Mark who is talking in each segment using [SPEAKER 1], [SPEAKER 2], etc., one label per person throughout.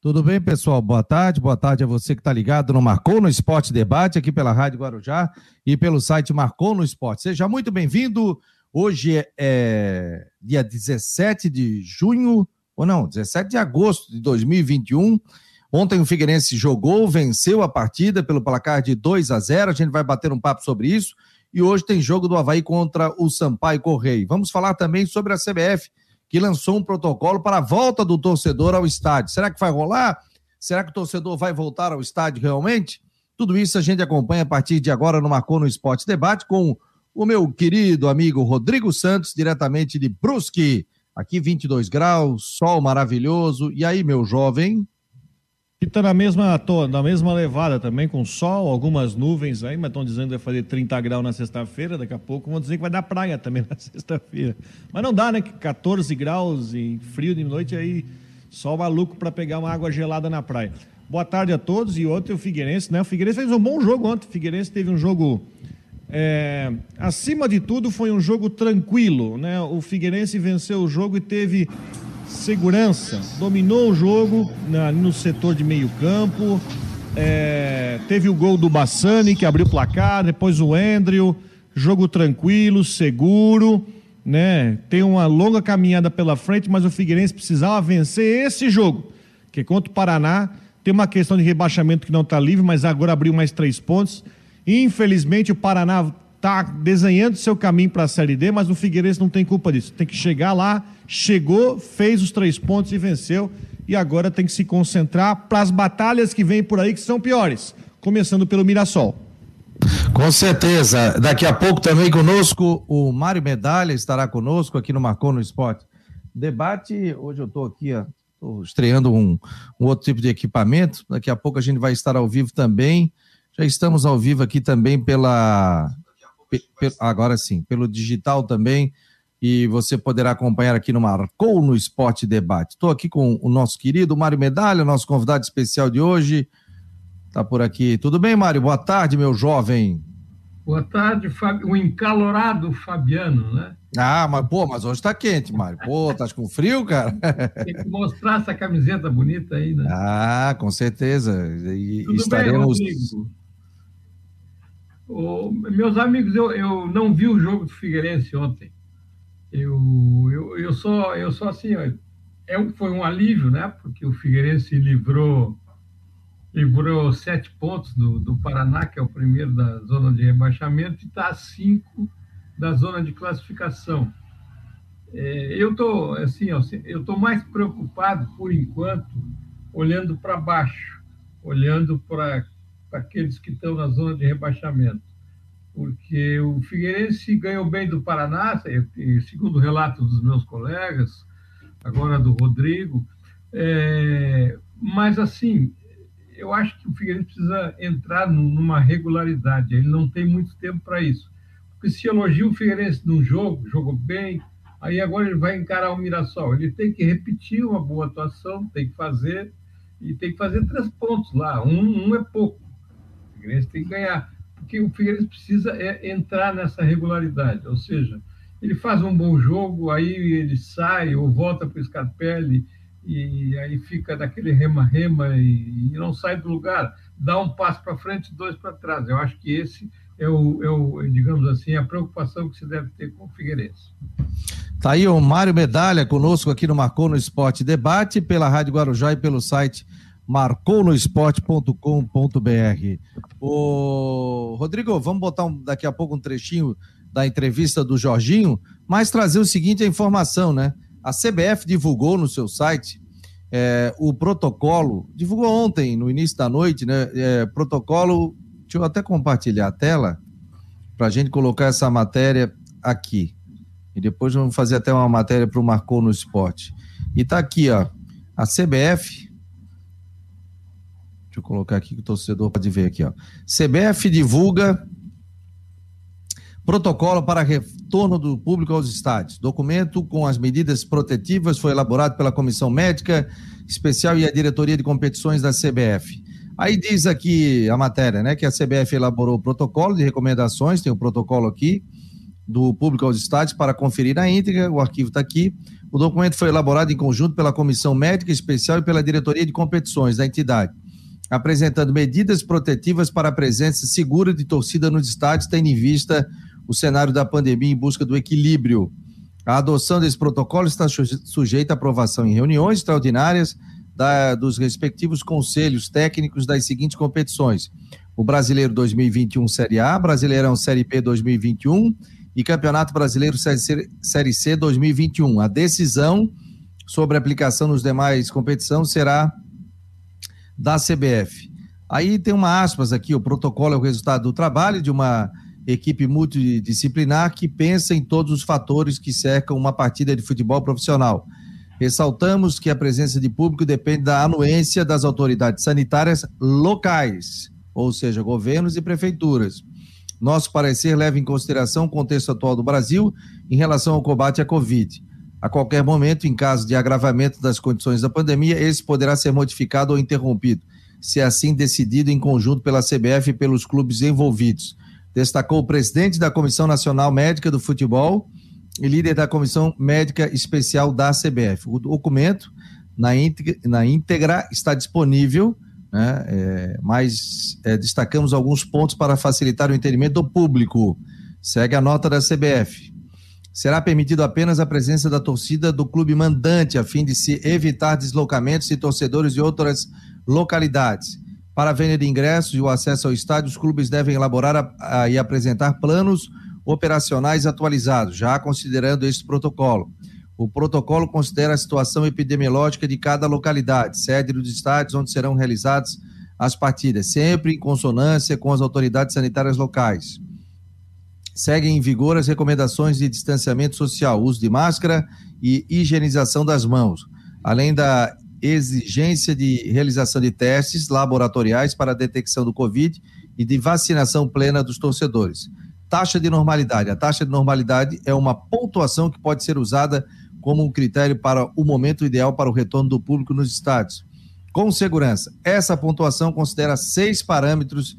[SPEAKER 1] Tudo bem, pessoal? Boa tarde. Boa tarde a você que está ligado no Marcou no Esporte Debate, aqui pela Rádio Guarujá e pelo site Marcou no Esporte. Seja muito bem-vindo. Hoje é, é dia 17 de junho, ou não, 17 de agosto de 2021. Ontem o Figueirense jogou, venceu a partida pelo placar de 2 a 0. A gente vai bater um papo sobre isso. E hoje tem jogo do Havaí contra o Sampaio Correio. Vamos falar também sobre a CBF que lançou um protocolo para a volta do torcedor ao estádio. Será que vai rolar? Será que o torcedor vai voltar ao estádio realmente? Tudo isso a gente acompanha a partir de agora no Marcou no Esporte Debate com o meu querido amigo Rodrigo Santos, diretamente de Brusque. Aqui 22 graus, sol maravilhoso. E aí, meu jovem?
[SPEAKER 2] Que está na mesma, na mesma levada também, com sol, algumas nuvens aí, mas estão dizendo que vai fazer 30 graus na sexta-feira, daqui a pouco vão dizer que vai dar praia também na sexta-feira. Mas não dá, né? 14 graus e frio de noite aí, sol maluco para pegar uma água gelada na praia. Boa tarde a todos e ontem o Figueirense, né? O Figueirense fez um bom jogo ontem. O Figueirense teve um jogo. É, acima de tudo, foi um jogo tranquilo, né? O Figueirense venceu o jogo e teve segurança, dominou o jogo na, no setor de meio campo, é, teve o gol do Bassani que abriu o placar, depois o Andrew, jogo tranquilo, seguro, né? Tem uma longa caminhada pela frente, mas o Figueirense precisava vencer esse jogo, que contra o Paraná tem uma questão de rebaixamento que não está livre, mas agora abriu mais três pontos. Infelizmente o Paraná está desenhando seu caminho para a Série D, mas o Figueirense não tem culpa disso. Tem que chegar lá, chegou, fez os três pontos e venceu. E agora tem que se concentrar para as batalhas que vêm por aí, que são piores. Começando pelo Mirassol.
[SPEAKER 1] Com certeza. Daqui a pouco também conosco o Mário Medalha estará conosco aqui no Marcou no Esporte. Debate, hoje eu estou aqui, ó, estreando um, um outro tipo de equipamento. Daqui a pouco a gente vai estar ao vivo também. Já estamos ao vivo aqui também pela agora sim, pelo digital também, e você poderá acompanhar aqui no Marcou no Esporte Debate. Estou aqui com o nosso querido Mário Medalha, nosso convidado especial de hoje. Está por aqui. Tudo bem, Mário? Boa tarde, meu jovem.
[SPEAKER 3] Boa tarde, o encalorado Fabiano, né?
[SPEAKER 1] Ah, mas pô, mas hoje está quente, Mário. Pô, tá com frio, cara?
[SPEAKER 3] Tem que mostrar essa camiseta bonita aí, né?
[SPEAKER 1] Ah, com certeza. E Tudo estaremos. Bem,
[SPEAKER 3] meus amigos, eu, eu não vi o jogo do Figueirense ontem. Eu, eu, eu só eu só assim, é, foi um alívio, né? Porque o Figueirense livrou livrou sete pontos do, do Paraná, que é o primeiro da zona de rebaixamento, e está a cinco da zona de classificação. É, eu tô assim, eu tô mais preocupado por enquanto olhando para baixo, olhando para para aqueles que estão na zona de rebaixamento. Porque o Figueirense ganhou bem do Paraná, segundo o relato dos meus colegas, agora do Rodrigo, é, mas assim, eu acho que o Figueirense precisa entrar numa regularidade, ele não tem muito tempo para isso. Porque se elogia o Figueirense num jogo, jogou bem, aí agora ele vai encarar o Mirassol. Ele tem que repetir uma boa atuação, tem que fazer, e tem que fazer três pontos lá. Um, um é pouco. Figueirense tem que ganhar, porque o Figueirense precisa é, entrar nessa regularidade, ou seja, ele faz um bom jogo, aí ele sai ou volta para o Scarpelli e aí fica daquele rema-rema e, e, não sai do lugar, dá um passo para frente, dois para trás. Eu acho que esse é o, é o, digamos assim, a preocupação que se deve ter com o Figueirense.
[SPEAKER 1] Tá aí o Mário Medalha conosco aqui no Marcou no Esporte Debate, pela Rádio Guarujá e pelo site marconosport.com.br. O Rodrigo, vamos botar um, daqui a pouco um trechinho da entrevista do Jorginho, mas trazer o seguinte a informação, né? A CBF divulgou no seu site é, o protocolo, divulgou ontem, no início da noite, né? É, protocolo, deixa eu até compartilhar a tela para a gente colocar essa matéria aqui. E depois vamos fazer até uma matéria para o Marcou no Esporte. E tá aqui, ó. A CBF Deixa eu colocar aqui que o torcedor pode ver aqui, ó. CBF divulga protocolo para retorno do público aos estádios. Documento com as medidas protetivas foi elaborado pela Comissão Médica Especial e a Diretoria de Competições da CBF. Aí diz aqui a matéria, né, que a CBF elaborou o protocolo de recomendações, tem o protocolo aqui, do público aos estádios para conferir na íntegra. O arquivo está aqui. O documento foi elaborado em conjunto pela Comissão Médica Especial e pela Diretoria de Competições da entidade, apresentando medidas protetivas para a presença segura de torcida nos estádios, tendo em vista o cenário da pandemia em busca do equilíbrio. A adoção desse protocolo está sujeita à aprovação em reuniões extraordinárias da, dos respectivos conselhos técnicos das seguintes competições: o Brasileiro 2021 Série A, Brasileirão Série P 2021 e Campeonato Brasileiro Série C 2021. A decisão sobre a aplicação nos demais competições será da CBF. Aí tem uma aspas aqui, o protocolo é o resultado do trabalho de uma equipe multidisciplinar que pensa em todos os fatores que cercam uma partida de futebol profissional. Ressaltamos que a presença de público depende da anuência das autoridades sanitárias locais, ou seja, governos e prefeituras. Nosso parecer leva em consideração o contexto atual do Brasil em relação ao combate à Covid. A qualquer momento, em caso de agravamento das condições da pandemia, esse poderá ser modificado ou interrompido, se assim decidido em conjunto pela CBF e pelos clubes envolvidos. Destacou o presidente da Comissão Nacional Médica do Futebol e líder da Comissão Médica Especial da CBF. O documento, na íntegra, na íntegra está disponível né? É, mas é, destacamos alguns pontos para facilitar o entendimento do público. Segue a nota da CBF. Será permitido apenas a presença da torcida do clube mandante, a fim de se evitar deslocamentos de torcedores de outras localidades. Para a venda de ingressos e o acesso ao estádio, os clubes devem elaborar a, a, e apresentar planos operacionais atualizados, já considerando este protocolo. O protocolo considera a situação epidemiológica de cada localidade, sede dos estádios onde serão realizadas as partidas, sempre em consonância com as autoridades sanitárias locais. Seguem em vigor as recomendações de distanciamento social, uso de máscara e higienização das mãos, além da exigência de realização de testes laboratoriais para a detecção do Covid e de vacinação plena dos torcedores. Taxa de normalidade. A taxa de normalidade é uma pontuação que pode ser usada como um critério para o momento ideal para o retorno do público nos estádios. Com segurança, essa pontuação considera seis parâmetros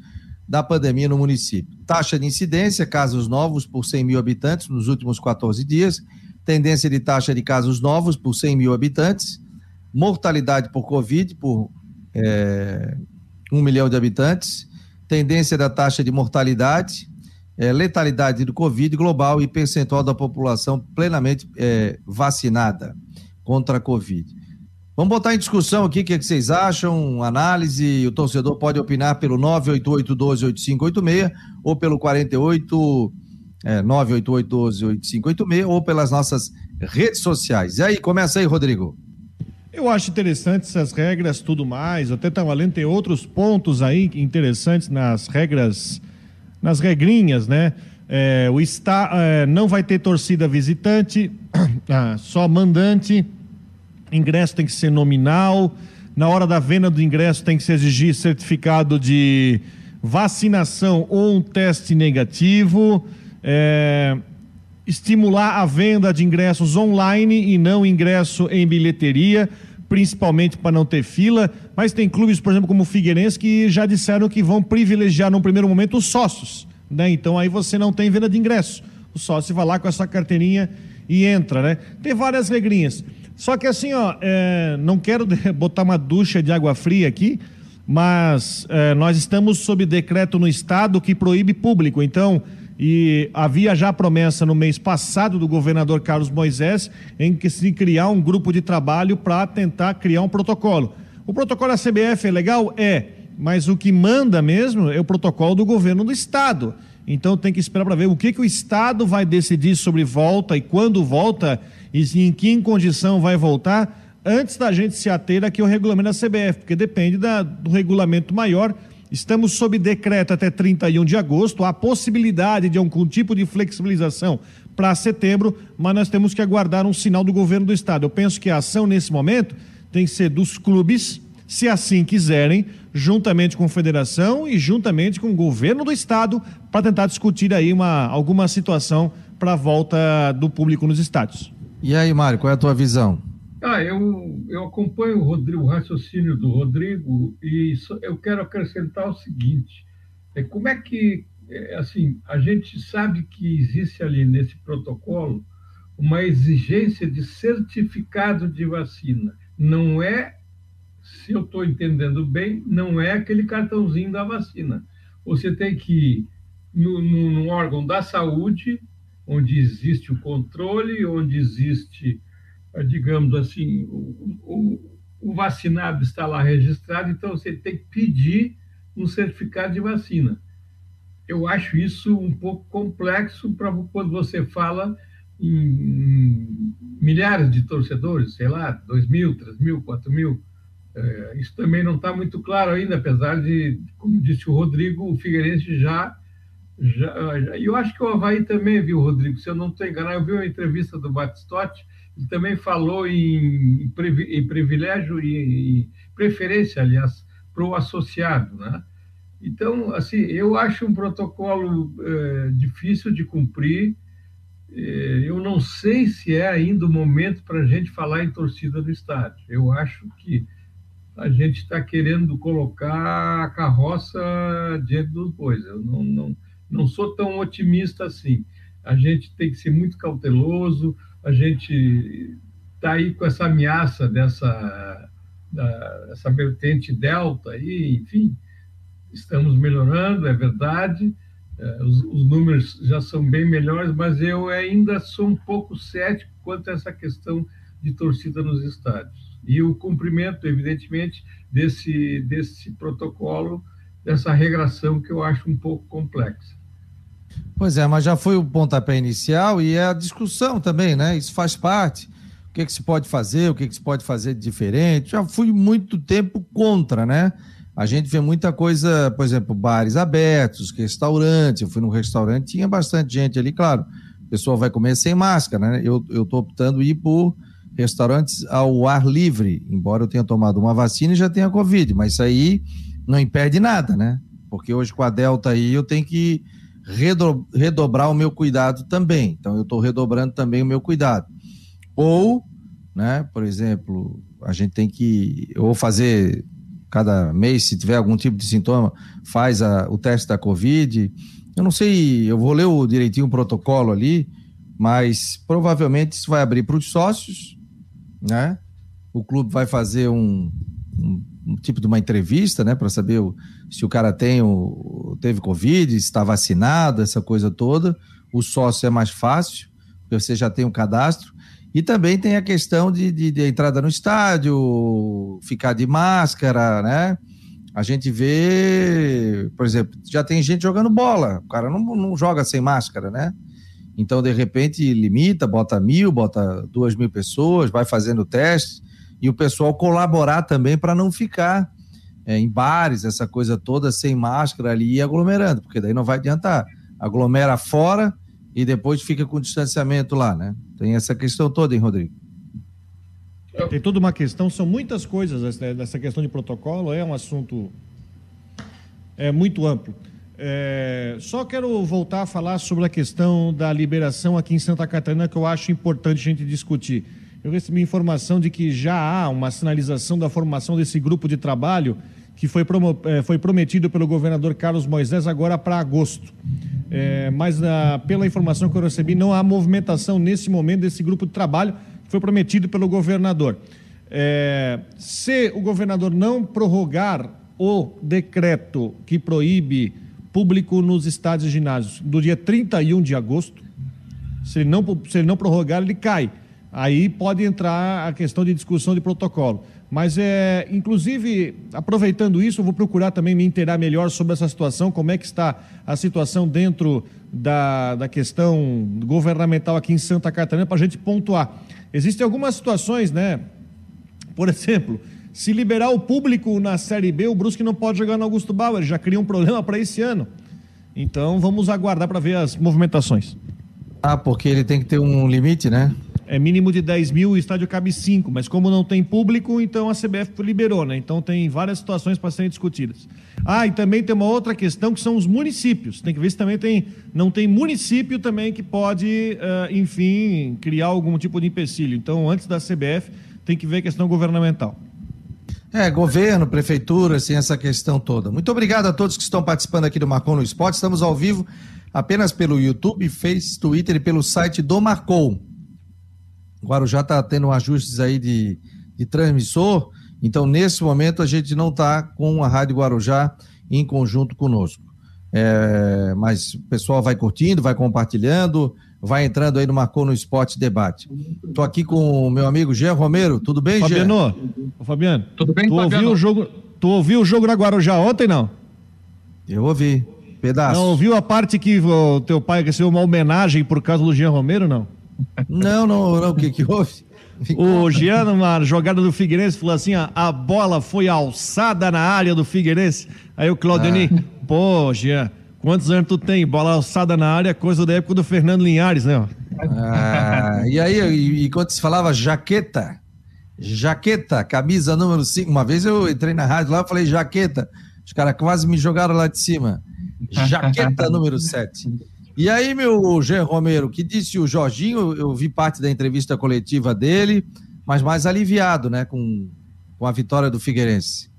[SPEAKER 1] da pandemia no município: taxa de incidência, casos novos por 100 mil habitantes nos últimos 14 dias, tendência de taxa de casos novos por 100 mil habitantes, mortalidade por Covid por é, 1 milhão de habitantes, tendência da taxa de mortalidade, é, letalidade do Covid global e percentual da população plenamente é, vacinada contra a Covid. Vamos botar em discussão aqui o que, é que vocês acham, análise, o torcedor pode opinar pelo 988-12-8586 ou pelo 48 é, 988-12-8586 ou pelas nossas redes sociais. E aí, começa aí, Rodrigo.
[SPEAKER 2] Eu acho interessante essas regras, tudo mais. Até estava lendo, tem outros pontos aí interessantes nas regras nas regrinhas, né? É, o está, é, não vai ter torcida visitante, ah, só mandante. Ingresso tem que ser nominal. Na hora da venda do ingresso tem que se exigir certificado de vacinação ou um teste negativo. É, estimular a venda de ingressos online e não ingresso em bilheteria, principalmente para não ter fila. Mas tem clubes, por exemplo, como o Figueirense, que já disseram que vão privilegiar no primeiro momento os sócios. Né? Então aí você não tem venda de ingresso. O sócio vai lá com essa carteirinha e entra, né? Tem várias regrinhas. Só que assim, ó, é, não quero botar uma ducha de água fria aqui, mas é, nós estamos sob decreto no estado que proíbe público. Então, e havia já promessa no mês passado do governador Carlos Moisés em que se criar um grupo de trabalho para tentar criar um protocolo. O protocolo da CBF é legal? É, mas o que manda mesmo é o protocolo do governo do estado. Então tem que esperar para ver o que, que o estado vai decidir sobre volta e quando volta e em que condição vai voltar antes da gente se ater aqui ao regulamento da CBF, porque depende da, do regulamento maior Estamos sob decreto até 31 de agosto. Há possibilidade de algum tipo de flexibilização para setembro, mas nós temos que aguardar um sinal do governo do estado. Eu penso que a ação nesse momento tem que ser dos clubes, se assim quiserem, juntamente com a federação e juntamente com o governo do estado, para tentar discutir aí uma, alguma situação para a volta do público nos estádios.
[SPEAKER 1] E aí, Mário, qual é a tua visão?
[SPEAKER 3] Ah, eu, eu acompanho o, Rodrigo, o raciocínio do Rodrigo e eu quero acrescentar o seguinte: é, como é que é, assim, a gente sabe que existe ali nesse protocolo uma exigência de certificado de vacina. Não é, se eu estou entendendo bem, não é aquele cartãozinho da vacina. Você tem que ir no, no, no órgão da saúde, onde existe o controle, onde existe, digamos assim, o, o, o vacinado está lá registrado, então você tem que pedir um certificado de vacina. Eu acho isso um pouco complexo para quando você fala em milhares de torcedores, sei lá, 2 mil, 3 mil, 4 mil. É, isso também não está muito claro ainda, apesar de, como disse o Rodrigo, o Figueirense já, já, já. Eu acho que o Havaí também viu, Rodrigo, se eu não estou enganado, eu vi uma entrevista do Batistotti, ele também falou em, em privilégio e, e preferência, aliás, para o associado, né? Então, assim, eu acho um protocolo é, difícil de cumprir. É, eu não sei se é ainda o momento para a gente falar em torcida no estádio. Eu acho que a gente está querendo colocar a carroça diante dos bois. Eu não, não, não sou tão otimista assim. A gente tem que ser muito cauteloso. A gente está aí com essa ameaça dessa da, essa vertente delta aí, enfim estamos melhorando, é verdade, é, os, os, números já são bem melhores, mas eu ainda sou um pouco cético quanto a essa questão de torcida nos estádios. E o cumprimento, evidentemente, desse, desse protocolo, dessa regração que eu acho um pouco complexa.
[SPEAKER 1] Pois é, mas já foi o pontapé inicial e é a discussão também, né? Isso faz parte. O que, é que se pode fazer, o que, é que se pode fazer de diferente. Já fui muito tempo contra, né? A gente vê muita coisa, por exemplo, bares abertos, restaurantes. Eu fui num restaurante, tinha bastante gente ali, claro. O pessoal vai comer sem máscara, né? Eu estou optando ir por restaurantes ao ar livre, embora eu tenha tomado uma vacina e já tenha Covid, mas isso aí não impede nada, né? Porque hoje com a Delta aí eu tenho que redobrar o meu cuidado também. Então eu estou redobrando também o meu cuidado. Ou, né, por exemplo, a gente tem que ou fazer cada mês, se tiver algum tipo de sintoma, faz a, o teste da Covid. Eu não sei, eu vou ler o, direitinho o protocolo ali, mas provavelmente isso vai abrir para os sócios, né? O clube vai fazer um, um, um tipo de uma entrevista, né, para saber o, se o cara tem o, teve Covid, está vacinado, essa coisa toda. O sócio é mais fácil, porque você já tem um cadastro. E também tem a questão de, de, de, entrada no estádio, ficar de máscara, né? A gente vê, por exemplo, já tem gente jogando bola, o cara não, não joga sem máscara, né? Então, de repente, limita, bota mil, bota duas mil pessoas, vai fazendo teste, e o pessoal colaborar também para não ficar é, em bares, essa coisa toda, sem máscara ali e aglomerando, porque daí não vai adiantar. Aglomera fora e depois fica com distanciamento lá, né? Tem essa questão toda, hein, Rodrigo?
[SPEAKER 2] Tem toda uma questão, são muitas coisas essa questão de protocolo, é um assunto é muito amplo. É, só quero voltar a falar sobre a questão da liberação aqui em Santa Catarina, que eu acho importante a gente discutir. Eu recebi informação de que já há uma sinalização da formação desse grupo de trabalho que foi, é, foi prometido pelo governador Carlos Moisés agora para agosto. É, mas a, pela informação que eu recebi, não há movimentação nesse momento desse grupo de trabalho que foi prometido pelo governador. É, se o governador não prorrogar o decreto que proíbe público nos estádios e ginásios do dia 31 de agosto, se ele não, se ele não prorrogar, ele cai. Aí pode entrar a questão de discussão de protocolo. Mas, é, inclusive, aproveitando isso, eu vou procurar também me inteirar melhor sobre essa situação, como é que está a situação dentro da, da questão governamental aqui em Santa Catarina, para a gente pontuar. Existem algumas situações, né? Por exemplo, se liberar o público na Série B, o Brusque não pode jogar no Augusto Bauer, já cria um problema para esse ano. Então, vamos aguardar para ver as movimentações.
[SPEAKER 1] Ah, porque ele tem que ter um limite, né?
[SPEAKER 2] É mínimo de 10 mil, o estádio cabe 5, mas como não tem público, então a CBF liberou, né? Então tem várias situações para serem discutidas. Ah, e também tem uma outra questão que são os municípios. Tem que ver se também tem, não tem município também que pode, uh, enfim, criar algum tipo de empecilho. Então, antes da CBF, tem que ver a questão governamental.
[SPEAKER 1] É, governo, prefeitura, assim, essa questão toda. Muito obrigado a todos que estão participando aqui do Marcou no Esporte. Estamos ao vivo apenas pelo YouTube, Face, Twitter e pelo site do Marcou. O Guarujá está tendo ajustes aí de, de transmissor, então nesse momento a gente não está com a Rádio Guarujá em conjunto conosco. É, mas o pessoal vai curtindo, vai compartilhando, vai entrando aí no Marcou no Esporte Debate. Estou aqui com o meu amigo Jean Romero. Tudo bem,
[SPEAKER 2] Fabiano, Jean? Fabiano, tudo bem, tu Fabiano? Ouviu o jogo, tu ouviu o jogo na Guarujá ontem, não?
[SPEAKER 1] Eu ouvi, pedaço.
[SPEAKER 2] Não ouviu a parte que o teu pai recebeu uma homenagem por causa do Jean Romero, não?
[SPEAKER 1] Não, não, não, o que que houve?
[SPEAKER 2] O Jean, numa jogada do Figueirense, falou assim: ó, a bola foi alçada na área do Figueirense. Aí o Claudeni, ah. pô, Jean, quantos anos tu tem? Bola alçada na área, coisa da época do Fernando Linhares, né?
[SPEAKER 1] Ah, e aí, e, e quando se falava jaqueta, jaqueta, camisa número 5, uma vez eu entrei na rádio lá e falei jaqueta, os caras quase me jogaram lá de cima. Jaqueta número 7. E aí, meu Jean Romero, que disse o Jorginho, eu vi parte da entrevista coletiva dele, mas mais aliviado, né, com, com a vitória do Figueirense.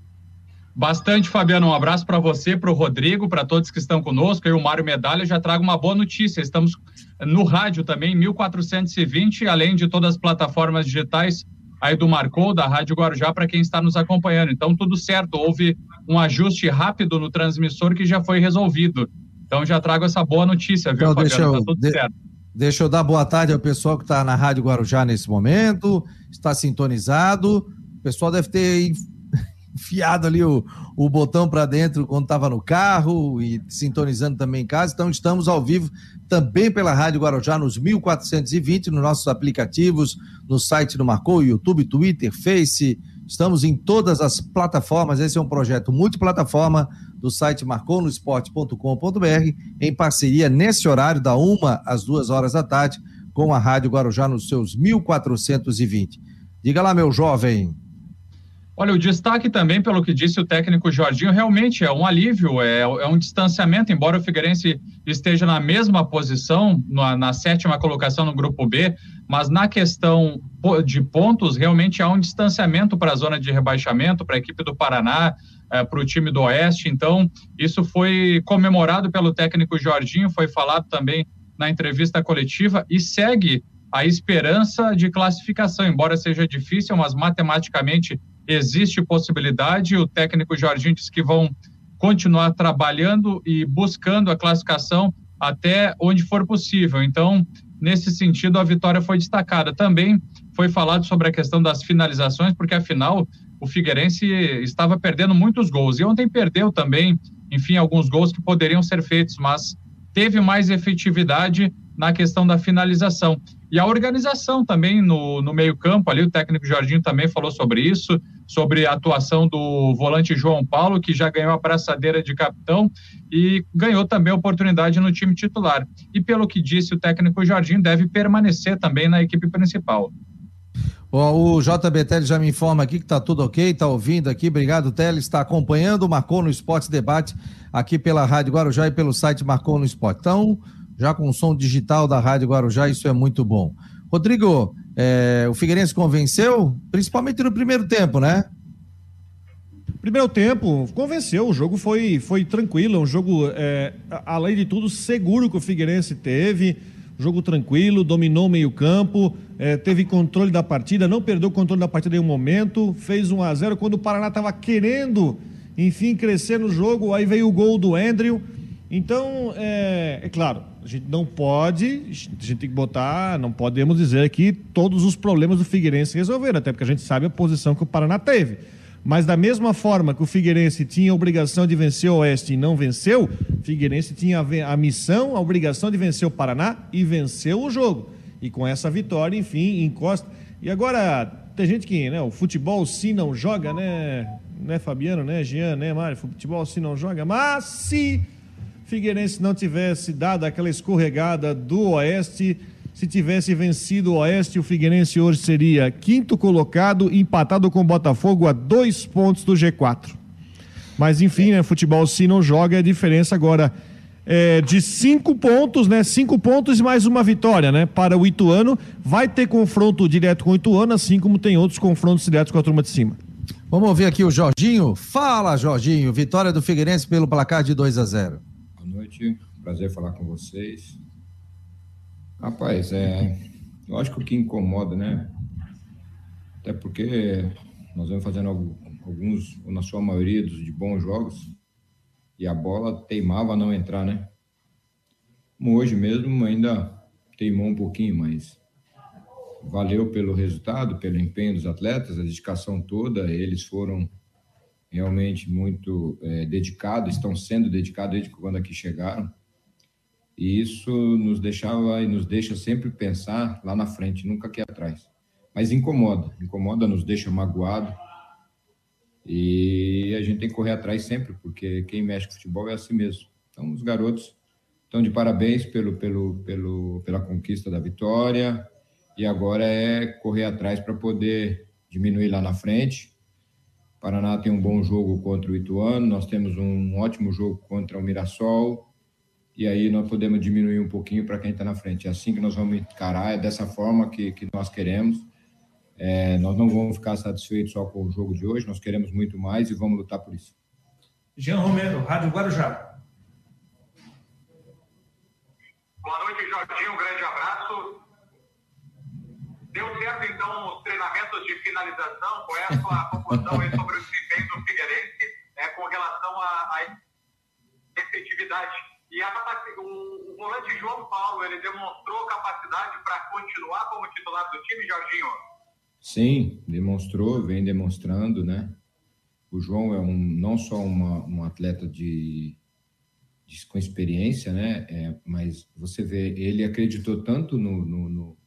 [SPEAKER 4] Bastante, Fabiano. Um abraço para você, para o Rodrigo, para todos que estão conosco. Eu, o Mário Medalha, já trago uma boa notícia. Estamos no rádio também, 1420, além de todas as plataformas digitais aí do Marcou, da Rádio Guarujá, para quem está nos acompanhando. Então, tudo certo. Houve um ajuste rápido no transmissor que já foi resolvido. Então já trago essa boa notícia, viu,
[SPEAKER 1] então, Fabiano? Deixa eu, tá tudo de, certo. Deixa eu dar boa tarde ao pessoal que está na Rádio Guarujá nesse momento, está sintonizado. O pessoal deve ter enfiado ali o, o botão para dentro quando estava no carro e sintonizando também em casa. Então estamos ao vivo também pela Rádio Guarujá nos 1420, nos nossos aplicativos, no site do Marcou, YouTube, Twitter, Face. Estamos em todas as plataformas. Esse é um projeto multiplataforma do site marconosport.com.br, em parceria nesse horário, da uma às duas horas da tarde, com a Rádio Guarujá nos seus 1420. Diga lá, meu jovem.
[SPEAKER 4] Olha, o destaque também, pelo que disse o técnico Jorginho, realmente é um alívio, é, é um distanciamento, embora o Figueirense esteja na mesma posição, na, na, sétima colocação no grupo B, mas na questão de pontos, realmente há um distanciamento para a zona de rebaixamento, para a equipe do Paraná, é, para o time do Oeste. Então, isso foi comemorado pelo técnico Jorginho, foi falado também na entrevista coletiva e segue a esperança de classificação, embora seja difícil, mas matematicamente existe possibilidade. O técnico Jorginho disse que vão continuar trabalhando e buscando a classificação até onde for possível. Então, nesse sentido, a vitória foi destacada. Também foi falado sobre a questão das finalizações, porque afinal o Figueirense estava perdendo muitos gols. E ontem perdeu também, enfim, alguns gols que poderiam ser feitos, mas teve mais efetividade na questão da finalização. E a organização também no, no meio-campo, ali o técnico Jorginho também falou sobre isso, sobre a atuação do volante João Paulo, que já ganhou a braçadeira de capitão e ganhou também oportunidade no time titular. E pelo que disse o técnico Jorginho, deve permanecer também na equipe principal.
[SPEAKER 1] O JB Teles já me informa aqui que está tudo ok, está ouvindo aqui. Obrigado, Teles. Está acompanhando Marcou no Esporte Debate aqui pela Rádio Guarujá e pelo site Marcou no Esporte. Então, já com o som digital da Rádio Guarujá, isso é muito bom. Rodrigo, é, o Figueirense convenceu, principalmente no primeiro tempo, né?
[SPEAKER 2] Primeiro tempo, convenceu. O jogo foi, foi tranquilo, um jogo, é, além de tudo, seguro que o Figueirense teve jogo tranquilo, dominou o meio-campo, é, teve controle da partida, não perdeu o controle da partida em um momento, fez 1 a 0 quando o Paraná estava querendo, enfim, crescer no jogo, aí veio o gol do Andrew. Então, é, é, claro, a gente não pode, a gente tem que botar, não podemos dizer que todos os problemas do Figueirense resolveram, até porque a gente sabe a posição que o Paraná teve. Mas da mesma forma que o Figueirense tinha a obrigação de vencer o Oeste e não venceu, o Figueirense tinha a, missão, a obrigação de vencer o Paraná e venceu o jogo. E com essa vitória, enfim, encosta. E agora, tem gente que, né, o futebol se não joga, né, né, Fabiano, né, Jean, né, Mário, futebol se não joga, mas se Figueirense não tivesse dado aquela escorregada do Oeste, se tivesse vencido o Oeste, o Figueirense hoje seria quinto colocado, empatado com o Botafogo a dois pontos do G4. Mas enfim, né, futebol se não joga, a diferença agora é de cinco pontos, né? Cinco pontos e mais uma vitória, né? Para o Ituano. Vai ter confronto direto com o Ituano, assim como tem outros confrontos diretos com a turma de cima.
[SPEAKER 1] Vamos ouvir aqui o Jorginho. Fala, Jorginho. Vitória do Figueirense pelo placar de 2 a 0.
[SPEAKER 5] Boa noite. Prazer falar com vocês. Rapaz, é lógico que incomoda, né? Até porque nós vamos fazendo alguns, ou na sua maioria, dos de bons jogos, e a bola teimava a não entrar, né? Hoje mesmo ainda teimou um pouquinho, mas valeu pelo resultado, pelo empenho dos atletas, a dedicação toda. Eles foram realmente muito é, dedicados, estão sendo dedicados desde quando aqui chegaram. E isso nos deixava e nos deixa sempre pensar lá na frente, nunca aqui atrás. Mas incomoda, incomoda, nos deixa magoado. E a gente tem que correr atrás sempre, porque quem mexe com futebol é assim mesmo. Então, os garotos estão de parabéns pelo, pelo, pelo, pela conquista da vitória, e agora é correr atrás para poder diminuir lá na frente. O Paraná tem um bom jogo contra o Ituano, nós temos um ótimo jogo contra o Mirassol, e aí nós podemos diminuir um pouquinho para quem está na frente. É assim que nós vamos encarar, é dessa forma que, que nós queremos. É, nós não vamos ficar satisfeitos só com o jogo de hoje, nós queremos muito mais e vamos lutar por isso.
[SPEAKER 6] Jean Romero, Rádio Guarujá.
[SPEAKER 7] Boa noite, Jorginho. Um grande abraço. Deu certo, então, os treinamentos de finalização? Qual é a sua conclusão sobre o desempenho do Figueirense é, com relação à efetividade? E a, o, o volante João Paulo, ele demonstrou capacidade para continuar como titular do time, Jorginho?
[SPEAKER 5] Sim, demonstrou, vem demonstrando, né? O João é um, não só uma, um atleta de, de com experiência, né? É, mas você vê, ele acreditou tanto no, no, no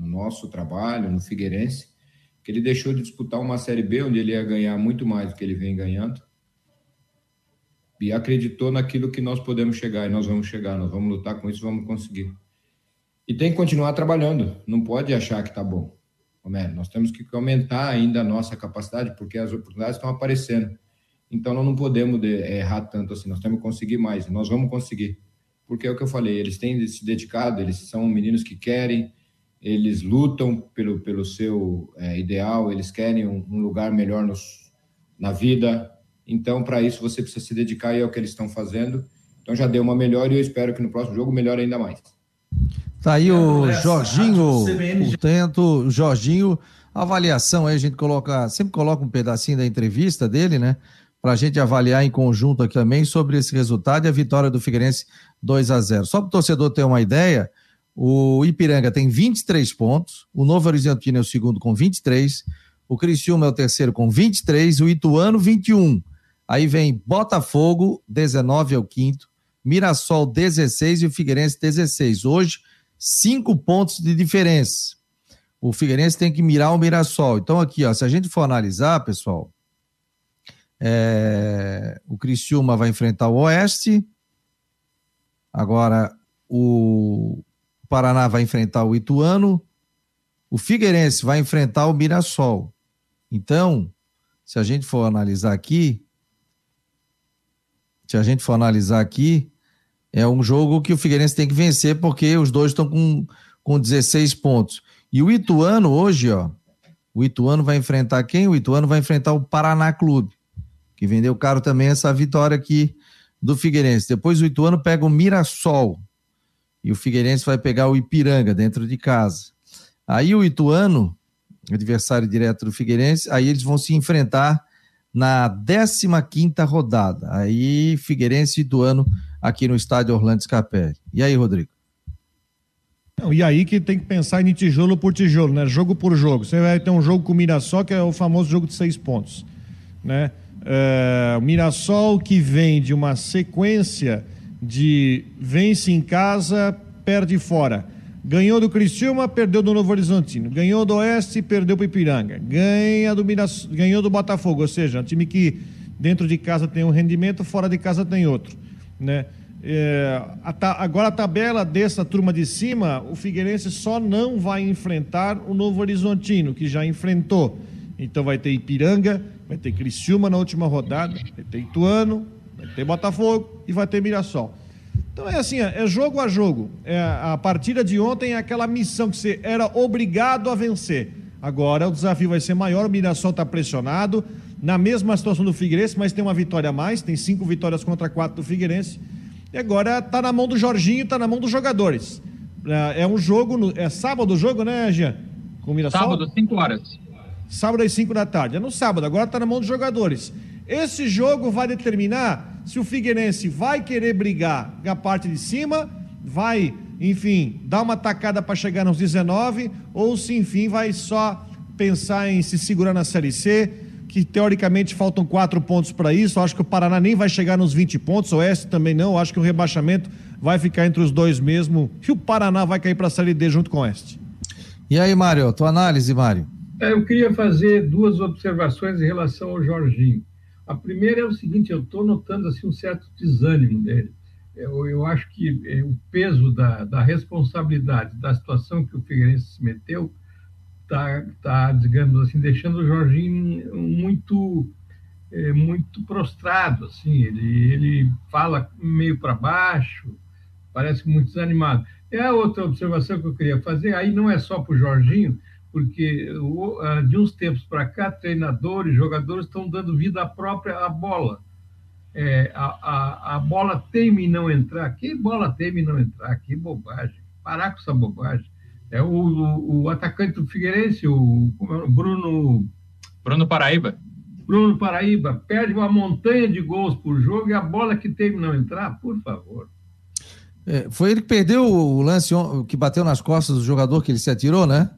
[SPEAKER 5] no nosso trabalho, no Figueirense, que ele deixou de disputar uma Série B, onde ele ia ganhar muito mais do que ele vem ganhando, e acreditou naquilo que nós podemos chegar, e nós vamos chegar, nós vamos lutar com isso, vamos conseguir. E tem que continuar trabalhando, não pode achar que está bom. Homero, nós temos que aumentar ainda a nossa capacidade, porque as oportunidades estão aparecendo. Então, nós não podemos errar tanto assim, nós temos que conseguir mais, nós vamos conseguir. Porque é o que eu falei, eles têm se dedicado, eles são meninos que querem, eles lutam pelo, pelo seu é, ideal, eles querem um, um lugar melhor nos, na vida. Então, para isso, você precisa se dedicar e é o que eles estão fazendo. Então, já deu uma melhor e eu espero que no próximo jogo melhore ainda mais.
[SPEAKER 1] Tá aí o Jorginho, portanto, Jorginho, avaliação aí, a gente coloca, sempre coloca um pedacinho da entrevista dele, né? Para a gente avaliar em conjunto aqui também sobre esse resultado e a vitória do Figueirense 2 a 0 Só para o torcedor ter uma ideia, o Ipiranga tem 23 pontos, o Novo Horizontino é o segundo com 23, o Criciúma é o terceiro com 23, o Ituano 21. Aí vem Botafogo, 19 é o quinto, Mirassol 16 e o Figueirense 16. Hoje, cinco pontos de diferença. O Figueirense tem que mirar o Mirassol. Então, aqui, ó, se a gente for analisar, pessoal, é... o Criciúma vai enfrentar o Oeste. Agora, o Paraná vai enfrentar o Ituano, o Figueirense vai enfrentar o Mirassol. Então, se a gente for analisar aqui, se a gente for analisar aqui, é um jogo que o Figueirense tem que vencer, porque os dois estão com, com 16 pontos. E o Ituano hoje, ó, o Ituano vai enfrentar quem? O Ituano vai enfrentar o Paraná Clube, que vendeu caro também essa vitória aqui do Figueirense. Depois o Ituano pega o Mirassol e o Figueirense vai pegar o Ipiranga dentro de casa. Aí o Ituano, adversário direto do Figueirense, aí eles vão se enfrentar na 15ª rodada. Aí Figueirense e Ituano aqui no estádio Orlando Scapelli. E aí, Rodrigo?
[SPEAKER 2] Não, e aí que tem que pensar em tijolo por tijolo, né? Jogo por jogo. Você vai ter um jogo com o Mirassol, que é o famoso jogo de seis pontos, né? É, o Mirassol que vem de uma sequência de vence em casa, perde fora. Ganhou do Criciúma, perdeu do Novo Horizontino. Ganhou do Oeste, perdeu para Ipiranga. Ganha do Minas, ganhou do Botafogo, ou seja, um time que dentro de casa tem um rendimento, fora de casa tem outro, né? É, a agora a tabela dessa turma de cima, o Figueirense só não vai enfrentar o Novo Horizontino, que já enfrentou. Então vai ter Ipiranga, vai ter Criciúma na última rodada, vai ter Ituano, Vai ter Botafogo e vai ter Mirassol. Então é assim, é jogo a jogo. É, a partida de ontem é aquela missão que você era obrigado a vencer. Agora o desafio vai ser maior, o Mirassol está pressionado, na mesma situação do Figueirense, mas tem uma vitória a mais, tem cinco vitórias contra quatro do Figueirense. E agora está na mão do Jorginho, está na mão dos jogadores. É, é um jogo, é sábado o jogo, né, Jean?
[SPEAKER 4] Com o Mirassol? Sábado, 5 horas.
[SPEAKER 2] Sábado às 5 da tarde. É no sábado, agora está na mão dos jogadores. Esse jogo vai determinar se o Figueirense vai querer brigar na parte de cima, vai enfim, dar uma tacada para chegar nos 19, ou se, enfim, vai só pensar em se segurar na Série C, que teoricamente faltam quatro pontos para isso. Acho que o Paraná nem vai chegar nos 20 pontos, o Oeste também não. Acho que o rebaixamento vai ficar entre os dois mesmo, e o Paraná vai cair para a Série D junto com o Oeste.
[SPEAKER 1] E aí, Mário, tua análise, Mário?
[SPEAKER 3] É, eu queria fazer duas observações em relação ao Jorginho. A primeira é o seguinte: eu estou notando assim, um certo desânimo dele eu, eu acho que é, o peso da, da responsabilidade da situação que o Figueirense se meteu está, tá, digamos assim, deixando o Jorginho muito é, muito prostrado, assim, ele, ele fala meio para baixo, parece muito desanimado. É a outra observação que eu queria fazer, aí não é só para o Jorginho, porque de uns tempos para cá, treinadores, jogadores estão dando vida própria à bola é, a, a, a, bola teme não entrar. Que bola teme não entrar? Que bobagem. Parar com essa bobagem. É o, o, o atacante do Figueirense, o, é o Bruno.
[SPEAKER 4] Bruno Paraíba.
[SPEAKER 3] Bruno Paraíba perde uma montanha de gols por jogo e a bola que teme não entrar, por favor.
[SPEAKER 1] É, foi ele que perdeu o lance que bateu nas costas do jogador que ele se atirou, né?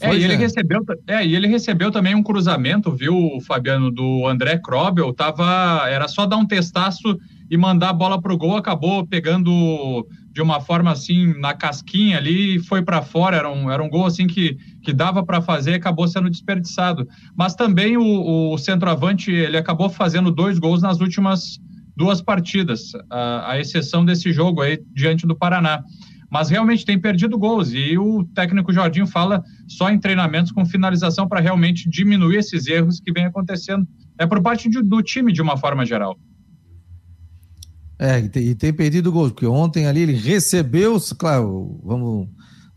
[SPEAKER 4] É, e ele, é. recebeu, é, e ele recebeu também um cruzamento, viu, Fabiano, do André Krobel, tava, era só dar um testaço e mandar a bola pro gol, acabou pegando de uma forma assim, na casquinha ali, e foi para fora, era um, era um gol assim que, que dava para fazer, acabou sendo desperdiçado. Mas também o, o centroavante, ele acabou fazendo dois gols nas últimas duas partidas, a, a exceção desse jogo aí diante do Paraná mas realmente tem perdido gols. E o técnico Jorginho fala só em treinamentos com finalização para realmente diminuir esses erros que vem acontecendo. É por parte de, do time, de uma forma geral.
[SPEAKER 1] É, e tem, e tem perdido gols, porque ontem ali ele recebeu, claro, vamos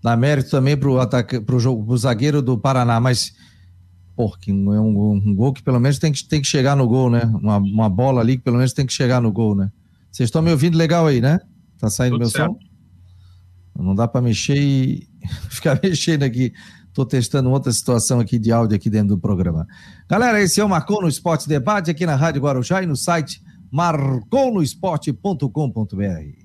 [SPEAKER 1] dar mérito também para o ataque, pro jogo, pro zagueiro do Paraná, mas porque não é um, um, gol que pelo menos tem que, tem que chegar no gol, né? Uma, uma bola ali que pelo menos tem que chegar no gol, né? Vocês estão me ouvindo legal aí, né? Tá saindo Tudo meu certo. som? Não dá para mexer e ficar mexendo aqui. Estou testando outra situação aqui de áudio aqui dentro do programa. Galera, esse é o Marcou no Esporte Debate aqui na Rádio Guarujá e no site marconosport.com.br.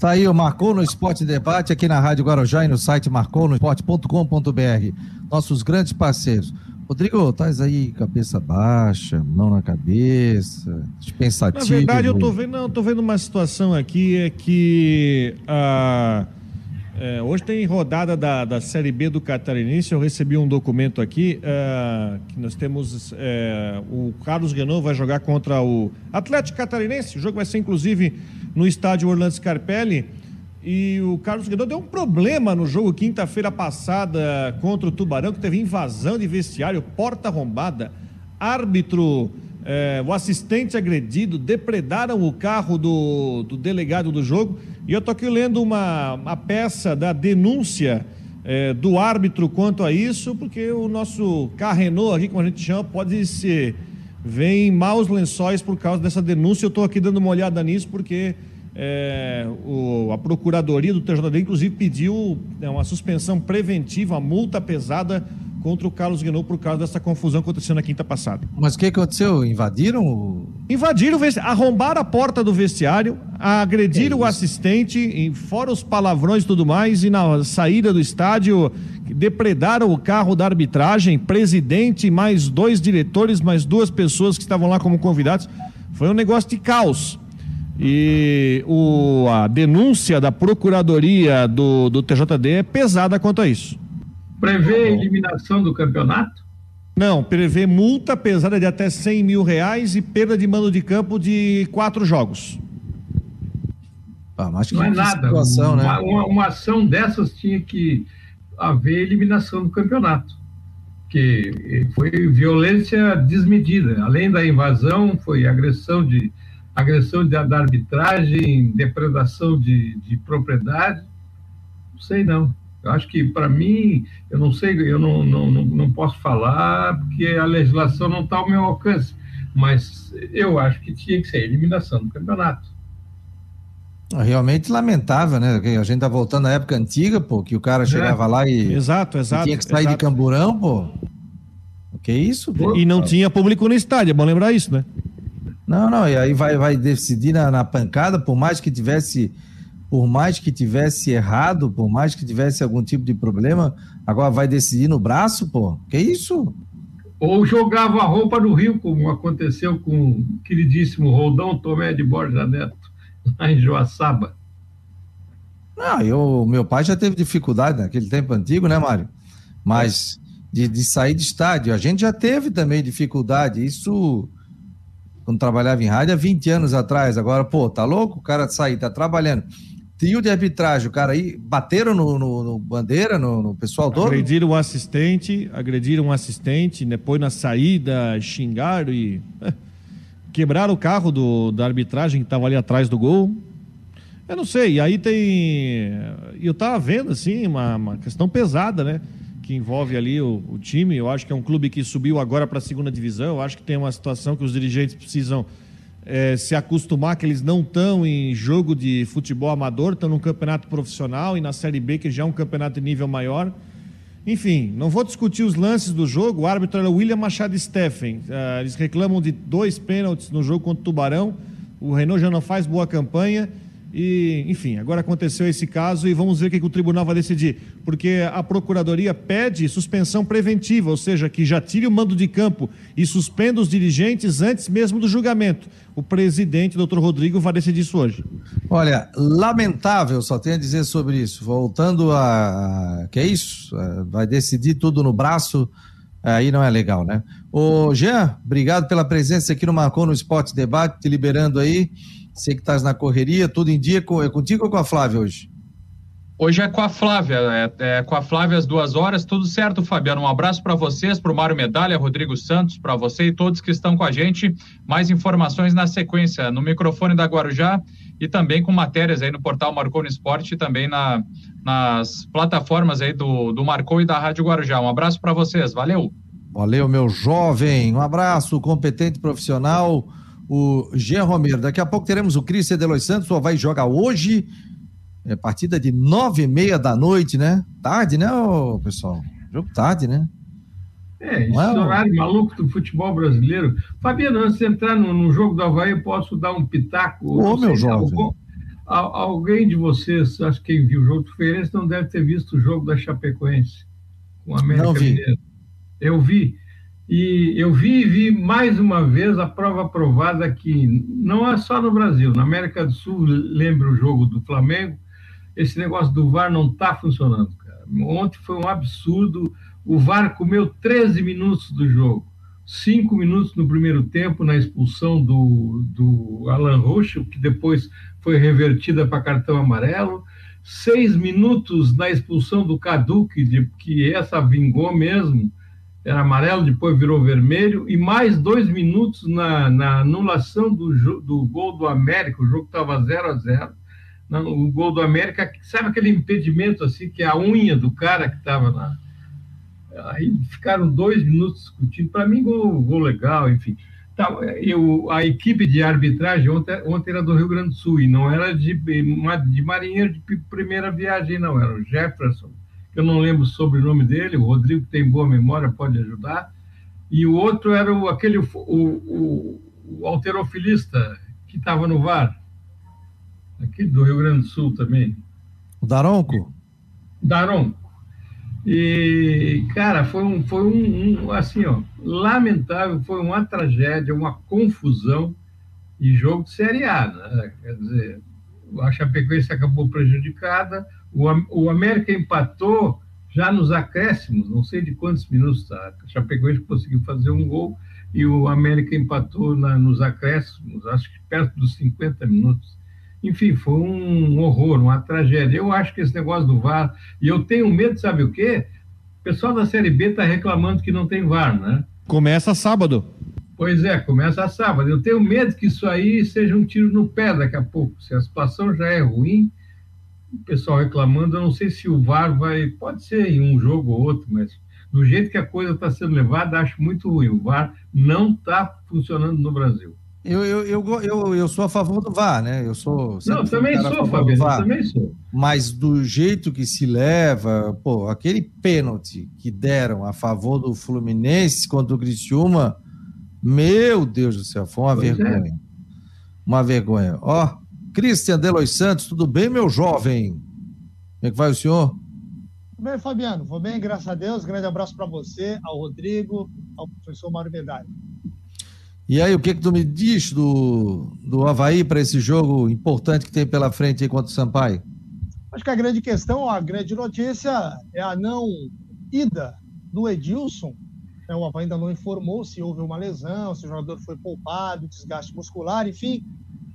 [SPEAKER 1] Tá aí o Marcou no Esporte Debate aqui na Rádio Guarujá e no site marconosport.com.br. Nossos grandes parceiros. Rodrigo, estás aí cabeça baixa, mão na cabeça, pensativo.
[SPEAKER 2] Na verdade, eu tô vendo, não, tô vendo uma situação aqui é que ah, é, hoje tem rodada da, da Série B do Catarinense. Eu recebi um documento aqui ah, que nós temos é, o Carlos Renault vai jogar contra o Atlético Catarinense. O jogo vai ser inclusive no estádio Orlando Scarpelli. E o Carlos Guedon deu um problema no jogo quinta-feira passada contra o Tubarão, que teve invasão de vestiário, porta arrombada, árbitro, é, o assistente agredido, depredaram o carro do, do delegado do jogo. E eu estou aqui lendo uma, uma peça da denúncia é, do árbitro quanto a isso, porque o nosso carrenô aqui, como a gente chama, pode ser. Vem em maus lençóis por causa dessa denúncia. Eu estou aqui dando uma olhada nisso, porque é, o, a Procuradoria do TJD, inclusive, pediu é, uma suspensão preventiva, uma multa pesada contra o Carlos Guinou por causa dessa confusão acontecendo na quinta passada.
[SPEAKER 1] Mas o que aconteceu? Invadiram?
[SPEAKER 2] Invadiram, arrombaram a porta do vestiário, agrediram é o assistente, fora os palavrões e tudo mais, e na saída do estádio depredaram o carro da arbitragem, presidente, mais dois diretores, mais duas pessoas que estavam lá como convidados. Foi um negócio de caos. E o, a denúncia da Procuradoria do, do TJD é pesada quanto a isso.
[SPEAKER 3] Prevê a eliminação do campeonato?
[SPEAKER 2] Não, prevê multa pesada de até 100 mil reais e perda de mando de campo de quatro jogos.
[SPEAKER 3] Ah, mas não é nada. Situação, uma, né? uma, uma, ação dessas tinha que haver eliminação do campeonato. Que foi violência desmedida. Além da invasão, foi agressão de agressão de, da arbitragem, depredação de, de propriedade. Não sei não. Eu acho que, para mim, eu não sei, eu não, não, não, não posso falar, porque a legislação não está ao meu alcance, mas eu acho que tinha que ser a eliminação do campeonato.
[SPEAKER 1] Realmente lamentável, né? A gente tá voltando à época antiga, pô, que o cara chegava é. lá e.
[SPEAKER 2] Exato, exato.
[SPEAKER 1] tinha que sair
[SPEAKER 2] exato.
[SPEAKER 1] de camburão, pô. O que é isso?
[SPEAKER 2] Pô? E não tinha público no estádio, é bom lembrar isso, né?
[SPEAKER 1] Não, não, e aí vai, vai decidir na, na pancada, por mais que tivesse por mais que tivesse errado, por mais que tivesse algum tipo de problema, agora vai decidir no braço, pô? Que isso?
[SPEAKER 3] Ou jogava a roupa no rio, como aconteceu com o queridíssimo Roldão Tomé de Borja Neto, lá em Joaçaba.
[SPEAKER 1] Não, eu, meu pai já teve dificuldade naquele tempo antigo, né, Mário? Mas de, de sair de estádio, a gente já teve também dificuldade. Isso quando trabalhava em rádio há 20 anos atrás. Agora, pô, tá louco? O cara sair, tá trabalhando trio de arbitragem, o cara aí, bateram no, no, no bandeira, no, no, pessoal todo?
[SPEAKER 2] Agrediram o assistente, agrediram o assistente, depois na saída xingaram e é, quebraram o carro do, da arbitragem que estava ali atrás do gol. Eu não sei, e aí tem. Eu tava vendo, assim, uma, uma questão pesada, né? Que envolve ali o, o time. Eu acho que é um clube que subiu agora para a segunda divisão. Eu acho que tem uma situação que os dirigentes precisam é, se acostumar que eles não estão em jogo de futebol amador, estão no campeonato profissional e na Série B, que já é um campeonato de nível maior. Enfim, não vou discutir os lances do jogo. O árbitro era William Machado Steffen. Uh, eles reclamam de dois pênaltis no jogo contra o Tubarão. O Renault já não faz boa campanha. E, enfim, agora aconteceu esse caso e vamos ver o que, o tribunal vai decidir. Porque a procuradoria pede suspensão preventiva, ou seja, que já tire o mando de campo e suspenda os dirigentes antes mesmo do julgamento. O presidente, doutor Rodrigo, vai decidir isso hoje.
[SPEAKER 1] Olha, lamentável, só tenho a dizer sobre isso. Voltando a. Que é isso? É, vai decidir tudo no braço. Aí não é legal, né? Ô, Jean, obrigado pela presença aqui no Marcou no Esporte Debate, te liberando aí. Sei que estás na correria, tudo em dia. É contigo ou com a Flávia hoje?
[SPEAKER 4] Hoje é com a Flávia, é, é, com a Flávia às duas horas, tudo certo, Fabiano. Um abraço para vocês, para o Mário Medalha, Rodrigo Santos, para você e todos que estão com a gente. Mais informações na sequência, no microfone da Guarujá e também com matérias aí no portal Marcou no Esporte e também na, nas plataformas aí do, do Marcou e da Rádio Guarujá. Um abraço para vocês, valeu!
[SPEAKER 1] Valeu, meu jovem, um abraço, competente profissional o Jean Romero. Daqui a pouco teremos o Cris Cedelos Santos, só vai jogar hoje, é partida de nove e meia da noite, né? Tarde, né, pessoal? Jogo tarde, né?
[SPEAKER 3] É, esse é, horário maluco do futebol brasileiro. Fabiano, antes de entrar no, no jogo do Havaí, eu posso dar um pitaco?
[SPEAKER 1] Ô, meu jovem.
[SPEAKER 3] Algum, alguém de vocês, acho que quem viu o jogo do Feirense, não deve ter visto o jogo da Chapecoense com a América
[SPEAKER 1] não vi. Mineiro.
[SPEAKER 3] Eu vi. E eu vi e vi mais uma vez a prova provada que não é só no Brasil, na América do Sul, lembra o jogo do Flamengo, esse negócio do VAR não está funcionando, cara. Ontem foi um absurdo, o VAR comeu 13 minutos do jogo, cinco minutos no primeiro tempo na expulsão do, do Alan Rocha, que depois foi revertida para cartão amarelo, seis minutos na expulsão do Cadu, que, que essa vingou mesmo, era amarelo, depois virou vermelho, e mais dois minutos na, na anulação do, do gol do América, o jogo estava 0 a 0 o gol do América, sabe aquele impedimento assim, que é a unha do cara que estava lá? Aí ficaram dois minutos discutindo. Para mim, gol, gol legal, enfim. Tá, eu, a equipe de arbitragem ontem, ontem era do Rio Grande do Sul, e não era de, de marinheiro de primeira viagem, não, era o Jefferson eu não lembro o sobrenome dele, o Rodrigo tem boa memória, pode ajudar, e o outro era o, aquele, o, o, o alterofilista que estava no VAR, aqui do Rio Grande do Sul também.
[SPEAKER 1] O Daronco?
[SPEAKER 3] Daronco. E, cara, foi um, foi um, um, assim, ó, lamentável, foi uma tragédia, uma confusão e jogo de Série A, né? Quer dizer, a Chapecoense acabou prejudicada, o, o América empatou já nos acréscimos, não sei de quantos minutos, tá? a Chapecoense conseguiu fazer um gol e o América empatou na, nos acréscimos, acho que perto dos 50 minutos. Enfim, foi um horror, uma tragédia. Eu acho que esse negócio do VAR, e eu tenho medo, sabe o quê? O pessoal da Série B está reclamando que não tem VAR, né?
[SPEAKER 2] Começa sábado.
[SPEAKER 3] Pois é, começa sábado. Eu tenho medo que isso aí seja um tiro no pé daqui a pouco. Se a situação já é ruim, o pessoal reclamando, eu não sei se o VAR vai. Pode ser em um jogo ou outro, mas do jeito que a coisa está sendo levada, acho muito ruim. O VAR não está funcionando no Brasil.
[SPEAKER 1] Eu, eu, eu, eu, eu sou a favor do VAR, né? Eu sou.
[SPEAKER 3] Não, também sou, Fabiano, também sou.
[SPEAKER 1] Mas do jeito que se leva, pô, aquele pênalti que deram a favor do Fluminense contra o Criciúma, meu Deus do céu, foi uma pois é. vergonha. É. Uma vergonha. Ó, Cristian Delois Santos, tudo bem, meu jovem? Como é que vai o senhor?
[SPEAKER 8] Tudo bem, Fabiano. Vou bem, graças a Deus. Grande abraço para você, ao Rodrigo, ao professor Mário Medalha.
[SPEAKER 1] E aí, o que, que tu me diz do, do Havaí para esse jogo importante que tem pela frente aí contra o Sampaio?
[SPEAKER 8] Acho que a grande questão, a grande notícia é a não ida do Edilson. É, o Havaí ainda não informou se houve uma lesão, se o jogador foi poupado, desgaste muscular, enfim